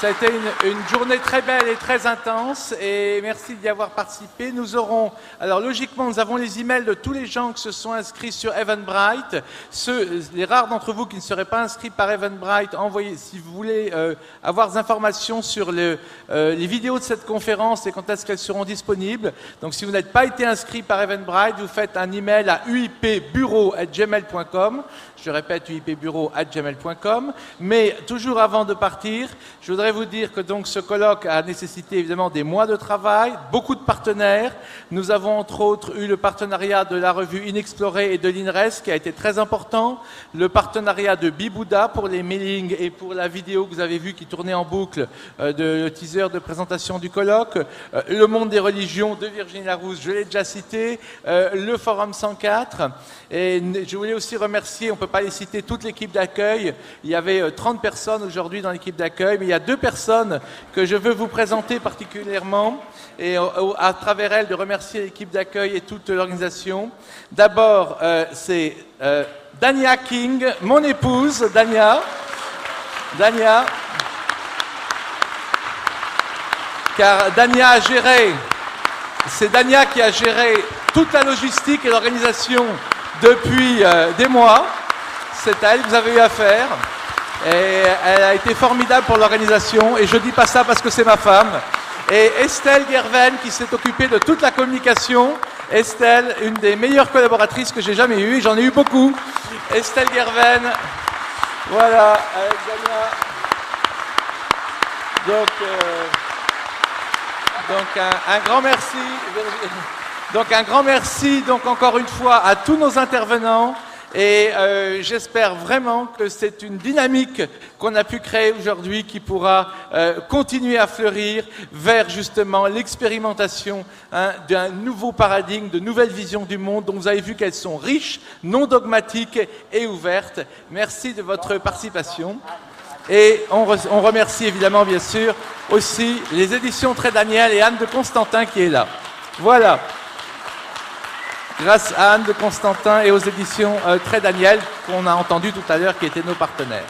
ça a été une, journée très belle et très intense et merci d'y avoir participé. Nous aurons, alors logiquement, nous avons les emails de tous les gens qui se sont inscrits sur Eventbrite. Ceux, les rares d'entre vous qui ne seraient pas inscrits par Eventbrite, envoyez, si vous voulez euh, avoir des informations sur euh, les vidéos de cette conférence et quand est-ce qu'elles seront disponibles. Donc si vous n'êtes pas été inscrit par Eventbrite, vous faites un email à uipbureau@gmail.com. Je répète, uipbureau.gmail.com. Mais toujours avant de partir, je voudrais vous dire que donc ce colloque a nécessité évidemment des mois de travail, beaucoup de partenaires. Nous avons entre autres eu le partenariat de la revue Inexplorée et de l'INRES qui a été très important, le partenariat de Bibouda pour les mailings et pour la vidéo que vous avez vue qui tournait en boucle euh, de le teaser de présentation du colloque, euh, le monde des religions de Virginie Larousse, je l'ai déjà cité, euh, le forum 104. Et je voulais aussi remercier, on ne peut pas les citer, toute l'équipe d'accueil. Il y avait euh, 30 personnes aujourd'hui dans l'équipe d'accueil, mais il y a deux personnes que je veux vous présenter particulièrement et à travers elles de remercier l'équipe d'accueil et toute l'organisation. D'abord, euh, c'est euh, Dania King, mon épouse, Dania. Dania. Car Dania a géré, c'est Dania qui a géré toute la logistique et l'organisation depuis euh, des mois. C'est à elle que vous avez eu affaire. Et elle a été formidable pour l'organisation. Et je dis pas ça parce que c'est ma femme. Et Estelle Gerven qui s'est occupée de toute la communication. Estelle, une des meilleures collaboratrices que j'ai jamais eues. J'en ai eu beaucoup. Estelle Gerven. Voilà. Donc, euh, donc un, un grand merci. Donc un grand merci donc encore une fois à tous nos intervenants et euh, j'espère vraiment que c'est une dynamique qu'on a pu créer aujourd'hui qui pourra euh, continuer à fleurir vers justement l'expérimentation hein, d'un nouveau paradigme, de nouvelles visions du monde dont vous avez vu qu'elles sont riches, non dogmatiques et ouvertes. Merci de votre participation. Et on, on remercie évidemment, bien sûr, aussi les éditions Très Daniel et Anne de Constantin qui est là. Voilà. Grâce à Anne de Constantin et aux éditions euh, Très Daniel qu'on a entendu tout à l'heure qui étaient nos partenaires.